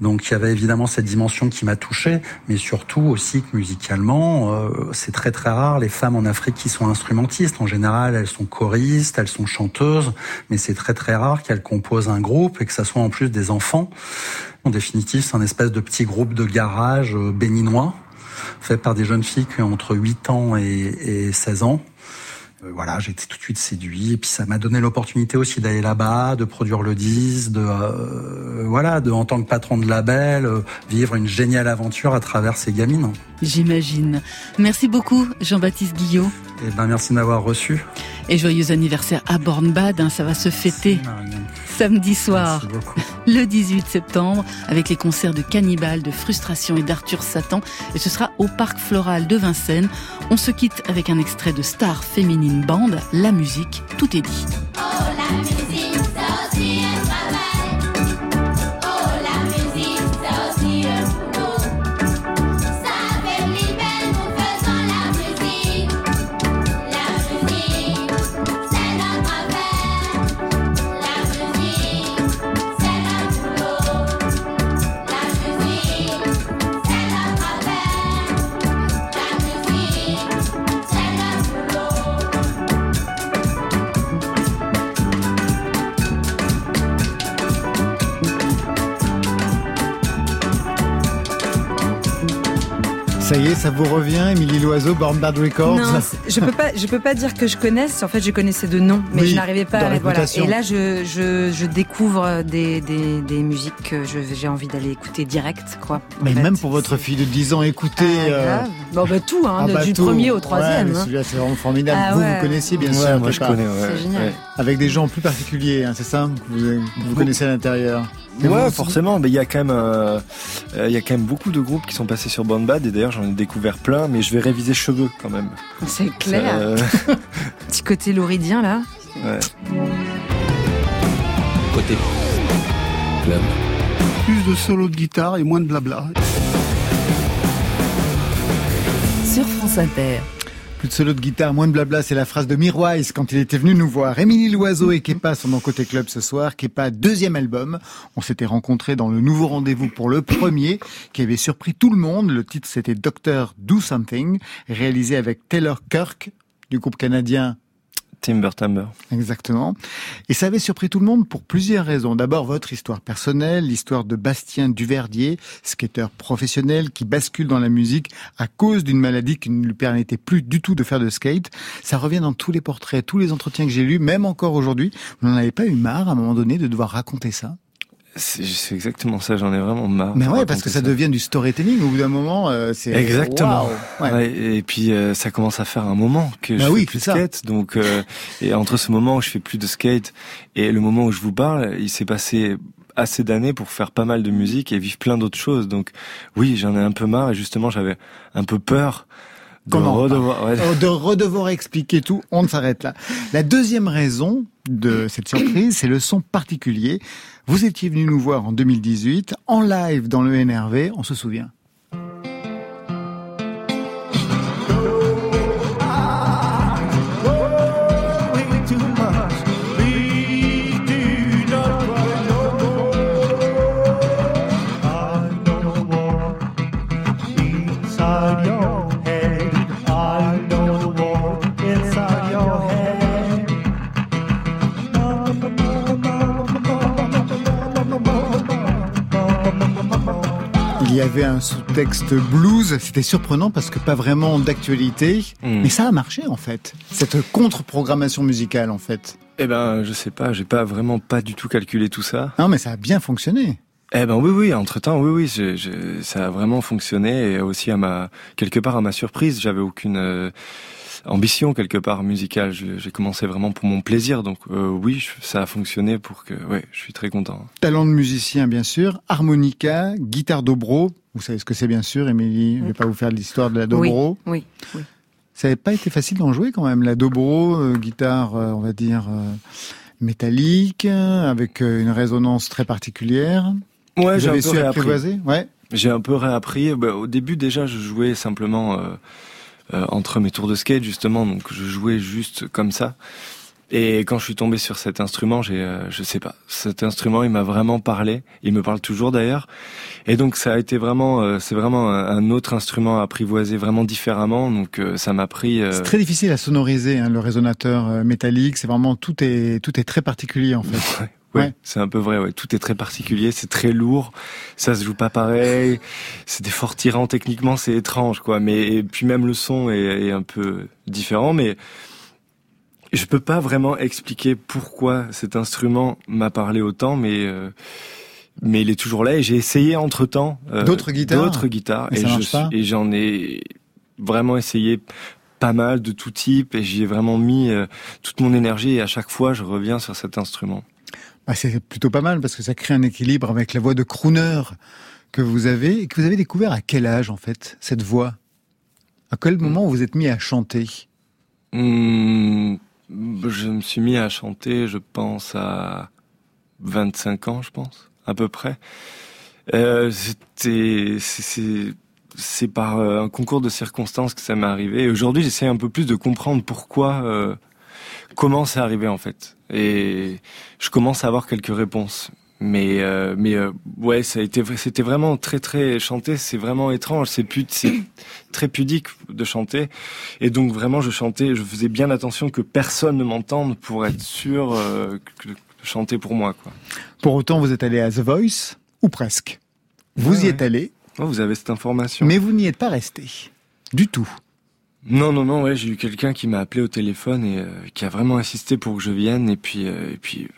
[SPEAKER 12] Donc il y avait évidemment cette dimension qui m'a touché, mais surtout aussi que musicalement, euh, c'est très très rare les femmes en Afrique qui sont instrumentistes. En général, elles sont choristes, elles sont chanteuses, mais c'est très très rare qu'elles composent un groupe et que ça soit en plus des enfants. En définitive, c'est un espèce de petit groupe de garage euh, béninois fait par des jeunes filles qui ont entre 8 ans et, et 16 ans. Euh, voilà, j'ai été tout de suite séduit et puis ça m'a donné l'opportunité aussi d'aller là-bas, de produire le disque, de euh, voilà, de en tant que patron de label, euh, vivre une géniale aventure à travers ces gamines.
[SPEAKER 5] J'imagine. Merci beaucoup, Jean-Baptiste Guillot.
[SPEAKER 12] Et ben merci de m'avoir reçu.
[SPEAKER 5] Et joyeux anniversaire à Born Bad, hein, ça va se fêter samedi soir, le 18 septembre, avec les concerts de Cannibal, de Frustration et d'Arthur Satan. Et ce sera au Parc Floral de Vincennes. On se quitte avec un extrait de Star Féminine Band, la musique, tout est dit.
[SPEAKER 3] Ça y est, ça vous revient, Émilie Loiseau, Born Bad Records
[SPEAKER 2] Non, je peux pas, je peux pas dire que je connaisse. En fait, je connaissais de nom, mais
[SPEAKER 3] Oui,
[SPEAKER 2] je n'arrivais pas. à voilà. Et là, je, je, je découvre des, des, des musiques que je- j'ai envie d'aller écouter direct, quoi.
[SPEAKER 3] Mais
[SPEAKER 2] fait.
[SPEAKER 3] même pour votre fille de 10 ans, écoutez...
[SPEAKER 2] Ah,
[SPEAKER 3] euh.
[SPEAKER 2] Bon, bah, tout, hein,
[SPEAKER 3] ah
[SPEAKER 2] de-
[SPEAKER 3] bah
[SPEAKER 2] du
[SPEAKER 3] tout.
[SPEAKER 2] premier au
[SPEAKER 3] Ouais,
[SPEAKER 2] troisième.
[SPEAKER 3] mais
[SPEAKER 2] hein.
[SPEAKER 3] celui-là, c'est vraiment formidable.
[SPEAKER 2] Ah
[SPEAKER 3] vous,
[SPEAKER 2] ouais.
[SPEAKER 3] vous connaissiez, bien
[SPEAKER 4] Ouais,
[SPEAKER 3] sûr.
[SPEAKER 4] moi je
[SPEAKER 3] Peppa.
[SPEAKER 4] connais. Ouais,
[SPEAKER 2] C'est génial.
[SPEAKER 4] ouais.
[SPEAKER 3] Avec des gens plus particuliers, hein, c'est ça que vous, vous connaissez à l'intérieur
[SPEAKER 4] Ouais, forcément. Mais il y a quand même, euh, euh, il y a quand même beaucoup de groupes qui sont passés sur Born Bad et d'ailleurs j'en ai découvert plein. Mais je vais réviser cheveux quand même.
[SPEAKER 2] C'est clair.
[SPEAKER 4] Euh,
[SPEAKER 2] Petit côté lauridien, là.
[SPEAKER 4] ouais.
[SPEAKER 13] Côté club.
[SPEAKER 14] Plus de solo de guitare et moins de blabla.
[SPEAKER 15] Sur France Inter.
[SPEAKER 3] Plus de solo de guitare, moins de blabla, c'est la phrase de Mirwise quand il était venu nous voir. Émilie Loiseau et Kepa sont dans Côté Club ce soir. Kepa, deuxième album. On s'était rencontrés dans le nouveau rendez-vous pour le premier, qui avait surpris tout le monde. Le titre, c'était Doctor Do Something, réalisé avec Taylor Kirk, du groupe canadien
[SPEAKER 4] Timber Timber.
[SPEAKER 3] Exactement. Et ça avait surpris tout le monde pour plusieurs raisons. D'abord, votre histoire personnelle, l'histoire de Bastien Duverdier, skateur professionnel qui bascule dans la musique à cause d'une maladie qui ne lui permettait plus du tout de faire de skate. Ça revient dans tous les portraits, tous les entretiens que j'ai lus, même encore aujourd'hui. Vous n'en avez pas eu marre à un moment donné de devoir raconter ça?
[SPEAKER 4] C'est exactement ça, j'en ai vraiment marre.
[SPEAKER 3] Mais ouais, parce que ça, devient du storytelling. Au bout d'un moment, euh, c'est
[SPEAKER 4] Exactement.
[SPEAKER 3] Waouh. Ouais.
[SPEAKER 4] Ouais, et puis euh, ça commence à faire un moment que
[SPEAKER 3] Bah
[SPEAKER 4] je
[SPEAKER 3] oui,
[SPEAKER 4] fais plus de
[SPEAKER 3] ça.
[SPEAKER 4] skate. Donc euh, et entre ce moment où je fais plus de skate et le moment où je vous parle, il s'est passé assez d'années pour faire pas mal de musique et vivre plein d'autres choses. Donc oui, j'en ai un peu marre et justement j'avais un peu peur de
[SPEAKER 3] Comment
[SPEAKER 4] redevoir. ouais.
[SPEAKER 3] Oh, de redevoir expliquer tout, on s'arrête là. La deuxième raison de cette surprise, c'est le son particulier. Vous étiez venu nous voir en 2018, en live dans le NRV, on se souvient. Avait un sous-texte blues, c'était surprenant parce que pas vraiment d'actualité,
[SPEAKER 4] Hmm.
[SPEAKER 3] mais ça a marché en fait. Cette contre-programmation musicale en fait.
[SPEAKER 4] Eh ben, je sais pas, j'ai pas vraiment pas du tout calculé tout ça.
[SPEAKER 3] Non mais ça a bien fonctionné.
[SPEAKER 4] Eh ben oui, oui. Entre temps, oui, oui, je- je- ça a vraiment fonctionné et aussi à ma quelque part à ma surprise, j'avais aucune euh, ambition quelque part musicale. J'ai commencé vraiment pour mon plaisir, donc euh, oui, je- ça a fonctionné pour que, ouais, je suis très content.
[SPEAKER 3] Talent de musicien bien sûr, harmonica, guitare dobro. Vous savez ce que c'est bien sûr, Émilie. Je vais pas vous faire l'histoire de la dobro.
[SPEAKER 2] Oui, oui.
[SPEAKER 3] Ça n'avait pas été facile d'en jouer quand même. La dobro, euh, guitare, euh, on va dire euh, métallique, avec euh, une résonance très particulière.
[SPEAKER 4] Ouais, j'ai un peu
[SPEAKER 3] su
[SPEAKER 4] réappris.
[SPEAKER 3] apprivoiser Ouais.
[SPEAKER 4] J'ai un peu réappris. Bah, au début, déjà, je jouais simplement euh, euh, entre mes tours de skate, justement. Donc, je jouais juste comme ça. Et quand je suis tombé sur cet instrument, j'ai, euh, je sais pas, cet instrument, il m'a vraiment parlé. Il me parle toujours d'ailleurs. Et donc, ça a été vraiment, euh, c'est vraiment un, autre instrument à apprivoiser vraiment différemment. Donc, euh, ça m'a pris. euh,
[SPEAKER 3] C'est très difficile à sonoriser hein, le résonateur euh, métallique. C'est vraiment tout est tout est très particulier en fait.
[SPEAKER 4] Ouais, ouais,
[SPEAKER 3] Ouais.
[SPEAKER 4] c'est un peu vrai. Ouais. Tout est très particulier, c'est très lourd, ça se joue pas pareil. C'est des forts tirants techniquement, c'est étrange, quoi. Mais et puis même le son est, est un peu différent, mais je peux pas vraiment expliquer pourquoi cet instrument m'a parlé autant, mais euh, mais il est toujours là. Et j'ai essayé entre temps
[SPEAKER 3] D'autres guitares
[SPEAKER 4] d'autres guitares,
[SPEAKER 3] Et
[SPEAKER 4] et,
[SPEAKER 3] ça
[SPEAKER 4] je
[SPEAKER 3] marche pas
[SPEAKER 4] suis- et j'en ai vraiment essayé pas mal de tout type, et j'y ai vraiment mis euh, toute mon énergie. Et à chaque fois, je reviens sur cet instrument.
[SPEAKER 3] Bah, c'est plutôt pas mal parce que ça crée un équilibre avec la voix de crooner que vous avez et que vous avez découvert à quel âge en fait cette voix? À quel moment vous êtes mis à chanter?
[SPEAKER 4] Hmm, je me suis mis à chanter, je pense, à 25 ans, je pense, à peu près. Euh, C'était, c'est- par euh, un concours de circonstances que ça m'est arrivé. Aujourd'hui, j'essaie un peu plus de comprendre pourquoi, euh, comment c'est arrivé en fait. Et je commence à avoir quelques réponses. Mais euh, mais euh, ouais, ça a été c'était vraiment très très chanté. C'est vraiment étrange. C'est pu- c'est très pudique de chanter. Et donc vraiment, je chantais. Je faisais bien attention que personne ne m'entende pour être sûr euh, que de chanter pour moi quoi.
[SPEAKER 3] Pour autant, vous êtes allé à The Voice ou presque. Vous
[SPEAKER 4] Ouais,
[SPEAKER 3] y êtes allé,
[SPEAKER 4] Oh, vous avez cette information.
[SPEAKER 3] mais vous n'y êtes pas resté du tout.
[SPEAKER 4] Non, non, non, ouais, j'ai eu quelqu'un qui m'a appelé au téléphone et euh, qui a vraiment insisté pour que je vienne. Et puis, euh, et puis,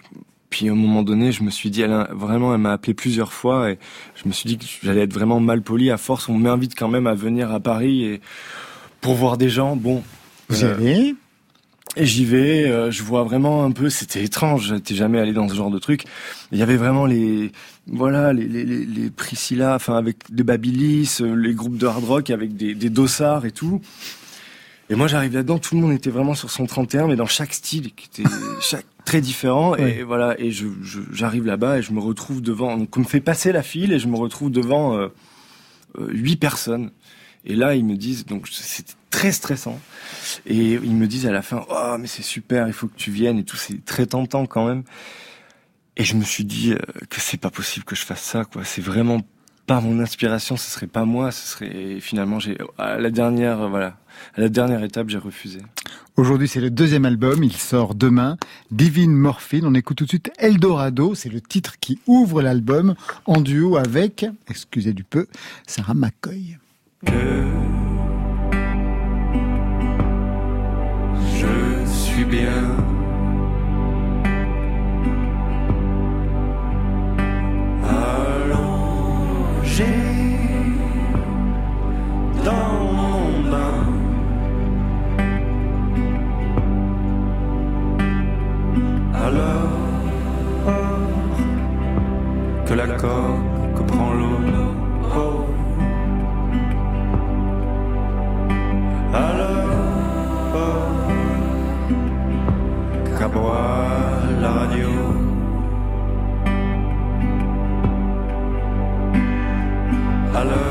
[SPEAKER 4] puis à un moment donné, je me suis dit, elle a- vraiment, elle m'a appelé plusieurs fois et je me suis dit que j'allais être vraiment mal poli. À force, on m'invite quand même à venir à Paris et pour voir des gens. Bon,
[SPEAKER 3] Vous y
[SPEAKER 4] euh,
[SPEAKER 3] allez?
[SPEAKER 4] et j'y vais, euh, je vois vraiment un peu, c'était étrange, j'étais jamais allé dans ce genre de truc. Il y avait vraiment les, voilà, les, les, les, les Priscilla, enfin avec des Babilis, euh, les groupes de hard rock avec des, des dossards et tout. Et moi j'arrive là-dedans, tout le monde était vraiment sur son 31, mais dans chaque style, qui était chaque très différent. Et voilà, et je, je- j'arrive là-bas et je me retrouve devant, donc on me fait passer la file et je me retrouve devant euh, euh, huit personnes. Et là ils me disent, donc c'était très stressant. Et ils me disent à la fin, oh mais c'est super, il faut que tu viennes et tout, c'est très tentant quand même. Et je me suis dit euh, que c'est pas possible que je fasse ça, quoi. C'est vraiment pas mon inspiration, ce serait pas moi, ce serait et finalement j'ai à la dernière, euh, voilà, à la dernière étape j'ai refusé.
[SPEAKER 3] Aujourd'hui, c'est le deuxième album. Il sort demain. Divine Morphine. On écoute tout de suite Eldorado. C'est le titre qui ouvre l'album en duo avec, excusez du peu, Sarah McCoy.
[SPEAKER 11] Je suis bien dans mon bain. Alors que la coque prend l'eau. oh. Alors qu'aboie Alors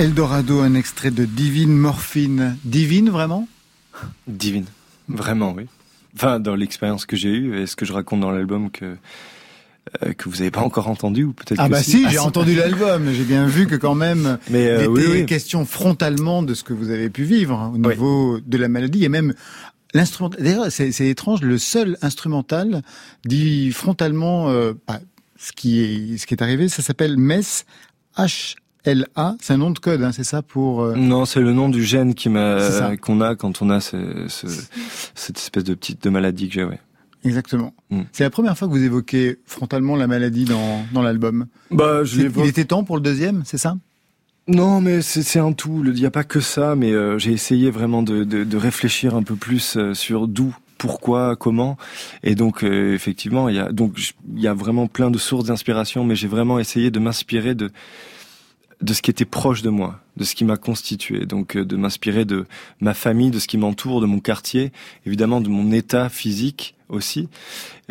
[SPEAKER 3] Eldorado, un extrait de Divine Morphine. Divine, vraiment?
[SPEAKER 4] Divine. Vraiment, oui. Enfin, dans l'expérience que j'ai eue et ce que je raconte dans l'album que euh, que vous n'avez pas encore entendu ou peut-être
[SPEAKER 3] Ah
[SPEAKER 4] que
[SPEAKER 3] bah si, j'ai entendu l'album, j'ai bien vu que quand même,
[SPEAKER 4] Mais, euh,
[SPEAKER 3] il était
[SPEAKER 4] oui.
[SPEAKER 3] question frontalement de ce que vous avez pu vivre hein, au niveau de la maladie et même l'instrument. D'ailleurs, c'est étrange, le seul instrumental dit frontalement euh, bah, ce qui est ce qui est arrivé, ça s'appelle MES HLA, c'est un nom de code, hein, c'est ça pour. euh,
[SPEAKER 4] Non, c'est le nom du gène qui m'a qu'on a quand on a ce, ce- cette espèce de petite de maladie que j'ai. Ouais.
[SPEAKER 3] Exactement.
[SPEAKER 4] Mm.
[SPEAKER 3] C'est la première fois que vous évoquez frontalement la maladie dans dans l'album.
[SPEAKER 4] Bah, je.
[SPEAKER 3] Il était temps pour le deuxième, c'est ça?
[SPEAKER 4] Non, mais c'est un tout. Il n'y a pas que ça, mais euh, j'ai essayé vraiment de, de, de réfléchir un peu plus euh, sur d'où, pourquoi, comment. Et donc, euh, effectivement, il y a donc il y a vraiment plein de sources d'inspiration, mais j'ai vraiment essayé de m'inspirer de de ce qui était proche de moi, de ce qui m'a constitué. Donc, euh, de m'inspirer de ma famille, de ce qui m'entoure, de mon quartier, évidemment, de mon état physique aussi,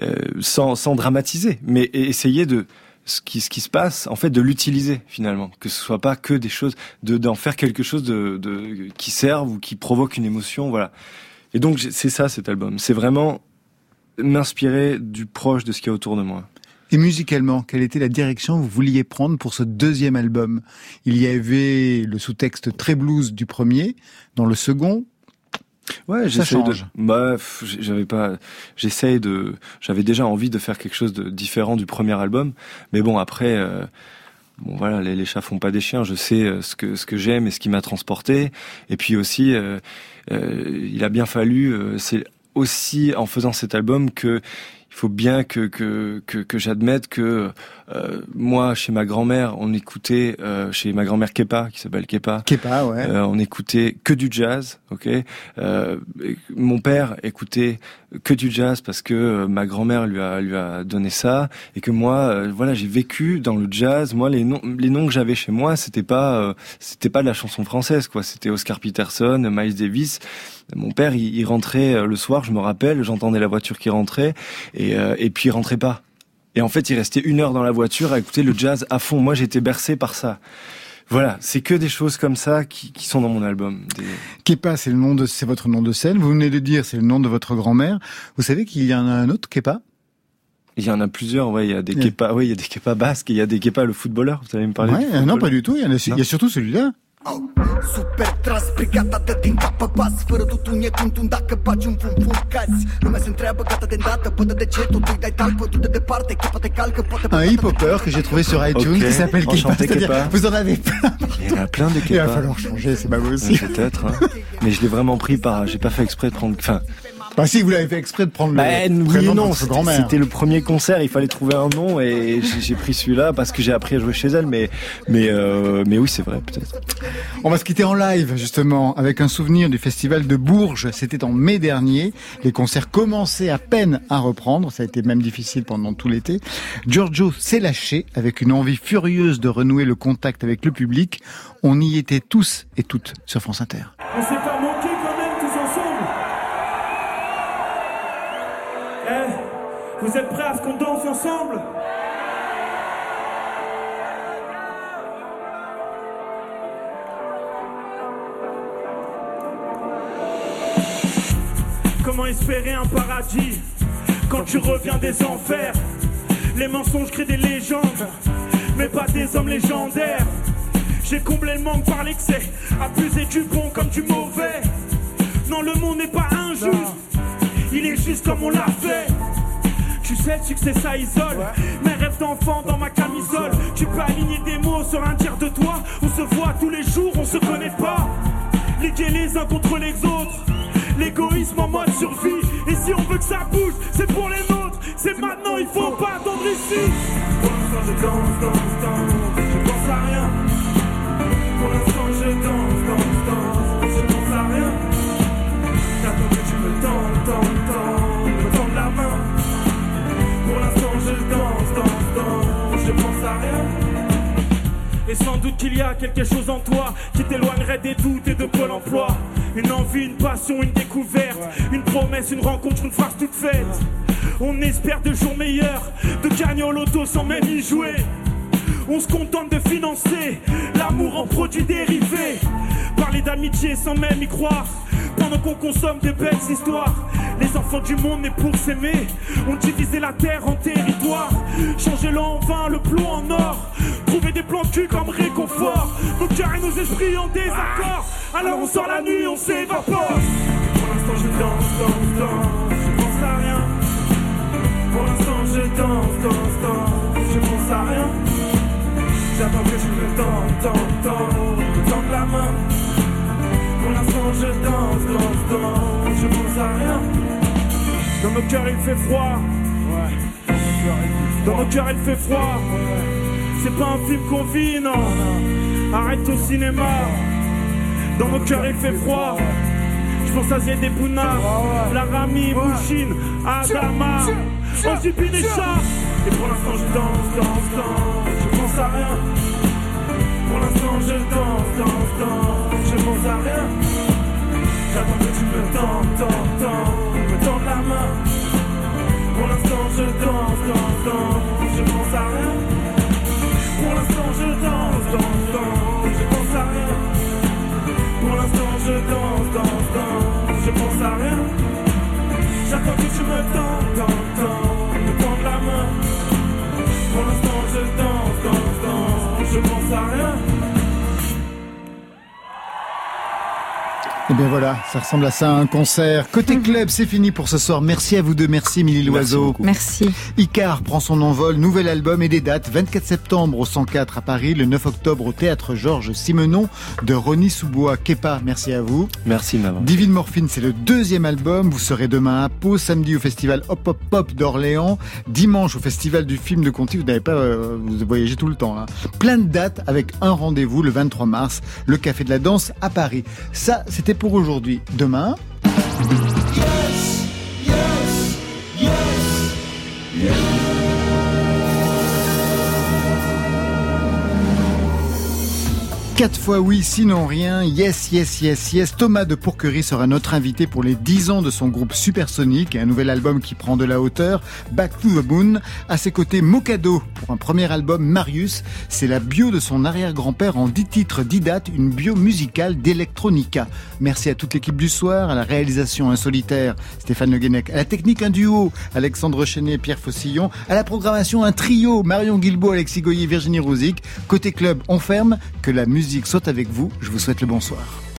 [SPEAKER 4] euh, sans sans dramatiser, mais essayer de ce qui, ce qui se passe, en fait, de l'utiliser finalement, que ce soit pas que des choses, de d'en faire quelque chose de, de qui serve ou qui provoque une émotion, voilà. Et donc c'est ça cet album, c'est vraiment m'inspirer du proche de ce qu'il y a autour de moi.
[SPEAKER 3] Et musicalement, quelle était la direction que vous vouliez prendre pour ce deuxième album? Il y avait le sous-texte très blues du premier. Dans le second,
[SPEAKER 4] Ouais, j'essaie de. Bah, j'avais pas. J'essaye de. J'avais déjà envie de faire quelque chose de différent du premier album, mais bon après. euh, Bon voilà, les, les chats font pas des chiens. Je sais euh, ce que ce que j'aime et ce qui m'a transporté. Et puis aussi, euh, euh, il a bien fallu. c'est aussi en faisant cet album que il faut bien que que que, que j'admette que euh, moi, chez ma grand-mère, on écoutait euh, chez ma grand-mère Kepa, qui s'appelle Kepa.
[SPEAKER 3] Kepa, ouais.
[SPEAKER 4] Euh, on écoutait que du jazz, ok. Euh, mon père écoutait que du jazz parce que euh, ma grand-mère lui a lui a donné ça et que moi, euh, voilà, j'ai vécu dans le jazz. Moi, les noms les noms que j'avais chez moi, c'était pas euh, c'était pas de la chanson française, quoi. C'était Oscar Peterson, Miles Davis. Mon père, il, il rentrait euh, le soir, je me rappelle, j'entendais la voiture qui rentrait et euh, et puis il rentrait pas. Et en fait, il restait une heure dans la voiture à écouter le jazz à fond. Moi, j'étais bercé par ça. Voilà, c'est que des choses comme ça qui, qui sont dans mon album. Des-
[SPEAKER 3] Kepa, c'est le nom de, c'est votre nom de scène. Vous venez de dire, c'est le nom de votre grand-mère. Vous savez qu'il y en a un autre, Kepa?
[SPEAKER 4] Il y en a plusieurs, ouais. Il y a des. Kepa, ouais, il y a des Kepa basques, il y a des Kepa le footballeur. Vous allez me parler
[SPEAKER 3] Ouais, non, pas du tout. Il y, en a, il y a surtout celui-là.
[SPEAKER 16] Super tras, brigada din cap pe pas Fără tutun e tuntun dacă baci un fum fum cazi Lumea se întreabă gata de îndată de ce totul îi dai talpă Tu de departe, chepa te calcă Poate
[SPEAKER 3] Un hip-hopper que j'ai trouvé sur iTunes qui s'appelle Kepa.
[SPEAKER 4] Kepa.
[SPEAKER 3] Vous en avez plein.
[SPEAKER 4] Il y en a plein de
[SPEAKER 3] Il va
[SPEAKER 4] Kepa.
[SPEAKER 3] falloir changer, c'est pas aussi.
[SPEAKER 4] Peut-être, hein. mais je l'ai vraiment pris par. J'ai pas fait exprès de prendre. Enfin,
[SPEAKER 3] Bah si, vous l'avez fait exprès de prendre le
[SPEAKER 4] bah, oui
[SPEAKER 3] prénom
[SPEAKER 4] non. C'était
[SPEAKER 3] grand-mère.
[SPEAKER 4] c'était le premier concert. Il fallait trouver un nom et j'ai j'ai pris celui-là parce que j'ai appris à jouer chez elle. Mais, mais, euh, mais oui, c'est vrai, peut-être.
[SPEAKER 3] On va se quitter en live, justement, avec un souvenir du festival de Bourges. C'était en mai dernier. Les concerts commençaient à peine à reprendre. Ça a été même difficile pendant tout l'été. Giorgio s'est lâché avec une envie furieuse de renouer le contact avec le public. On y était tous et toutes sur France Inter.
[SPEAKER 8] Vous êtes prêts à ce qu'on danse ensemble? Comment espérer un paradis quand tu reviens des enfers? Les mensonges créent des légendes, mais pas des hommes légendaires. J'ai comblé le manque par l'excès, abusé du bon comme du mauvais. Non, le monde n'est pas injuste, il est juste comme on l'a fait. Tu sais, le succès ça isole. Mes rêves d'enfant dans ma camisole. Tu peux aligner des mots sur un dire de toi. On se voit tous les jours, on se connaît pas. Liguer les uns contre les autres. L'égoïsme en mode survie. Et si on veut que ça bouge, c'est pour les nôtres. C'est maintenant, il faut pas attendre ici. Danse, danse, danse. Et sans doute qu'il y a quelque chose en toi qui t'éloignerait des doutes et de Pôle emploi. Une envie, une passion, une découverte, une promesse, une rencontre, une phrase toute faite. On espère de jours meilleurs, de gagner au loto sans même y jouer. On se contente de financer l'amour en produits dérivés. Parler d'amitié sans même y croire. Pendant qu'on consomme de belles histoires. Les enfants du monde n'est pour s'aimer. On divisait la terre en territoires. Changer le en vin, le plomb en or. Trouver des plans cul comme réconfort. Nos cœurs et nos esprits en désaccord. Alors on sort la nuit, on s'évapore. Pour l'instant je danse, danse, danse. Je pense à rien. Pour l'instant je danse, danse, danse. Je pense à rien. J'attends que tu me tends, tends, me tends la main. Pour l'instant je danse, danse, danse, je pense à rien. Dans nos cœurs il fait froid. Dans nos cœurs il fait froid. C'est pas un film qu'on vit, non. Arrête au cinéma. Dans nos cœurs il fait froid. Je pense à Zied Bouna, Larami, Bouchine, Adama, Ojibin et Chat. Et pour l'instant je danse, danse, danse, je pense à rien. Pour l'instant je danse, danse, danse, je pense à rien.
[SPEAKER 3] Bien voilà, ça ressemble à ça, un concert. Côté club, c'est fini pour ce soir. Merci à vous deux, merci Émilie Loiseau.
[SPEAKER 2] Merci.
[SPEAKER 3] Icar prend son envol, nouvel album et des dates. 24 septembre au 104 à Paris, le 9 octobre au Théâtre Georges Simenon de Ronnie Soubois. Kepa, merci à vous.
[SPEAKER 4] Merci Maman.
[SPEAKER 3] Divine Morphine, c'est le deuxième album. Vous serez demain à Pau, samedi au festival Hop Hop Pop d'Orléans, dimanche au festival du film de Conti. Vous n'avez pas, euh, vous voyagez tout le temps. Hein. Plein de dates avec un rendez-vous le 23 mars, le Café de la Danse à Paris. Ça, c'était pour aujourd'hui. Demain. Quatre fois oui, sinon rien. Yes, yes, yes, yes. Thomas de Pourquerie sera notre invité pour les 10 ans de son groupe Supersonic, un nouvel album qui prend de la hauteur. Back to the Moon. À ses côtés, Mokado pour un premier album. Marius, c'est la bio de son arrière-grand-père en 10 titres, 10 dates, une bio musicale d'Electronica. Merci à toute l'équipe du soir, à la réalisation un solitaire, Stéphane Le Guenec, à la technique un duo, Alexandre Chenet et Pierre Fossillon, à la programmation un trio, Marion Guilbault, Alexis Goyer, Virginie Rouzic. Côté club, on ferme, que la musique soit avec vous. Je vous souhaite le bonsoir.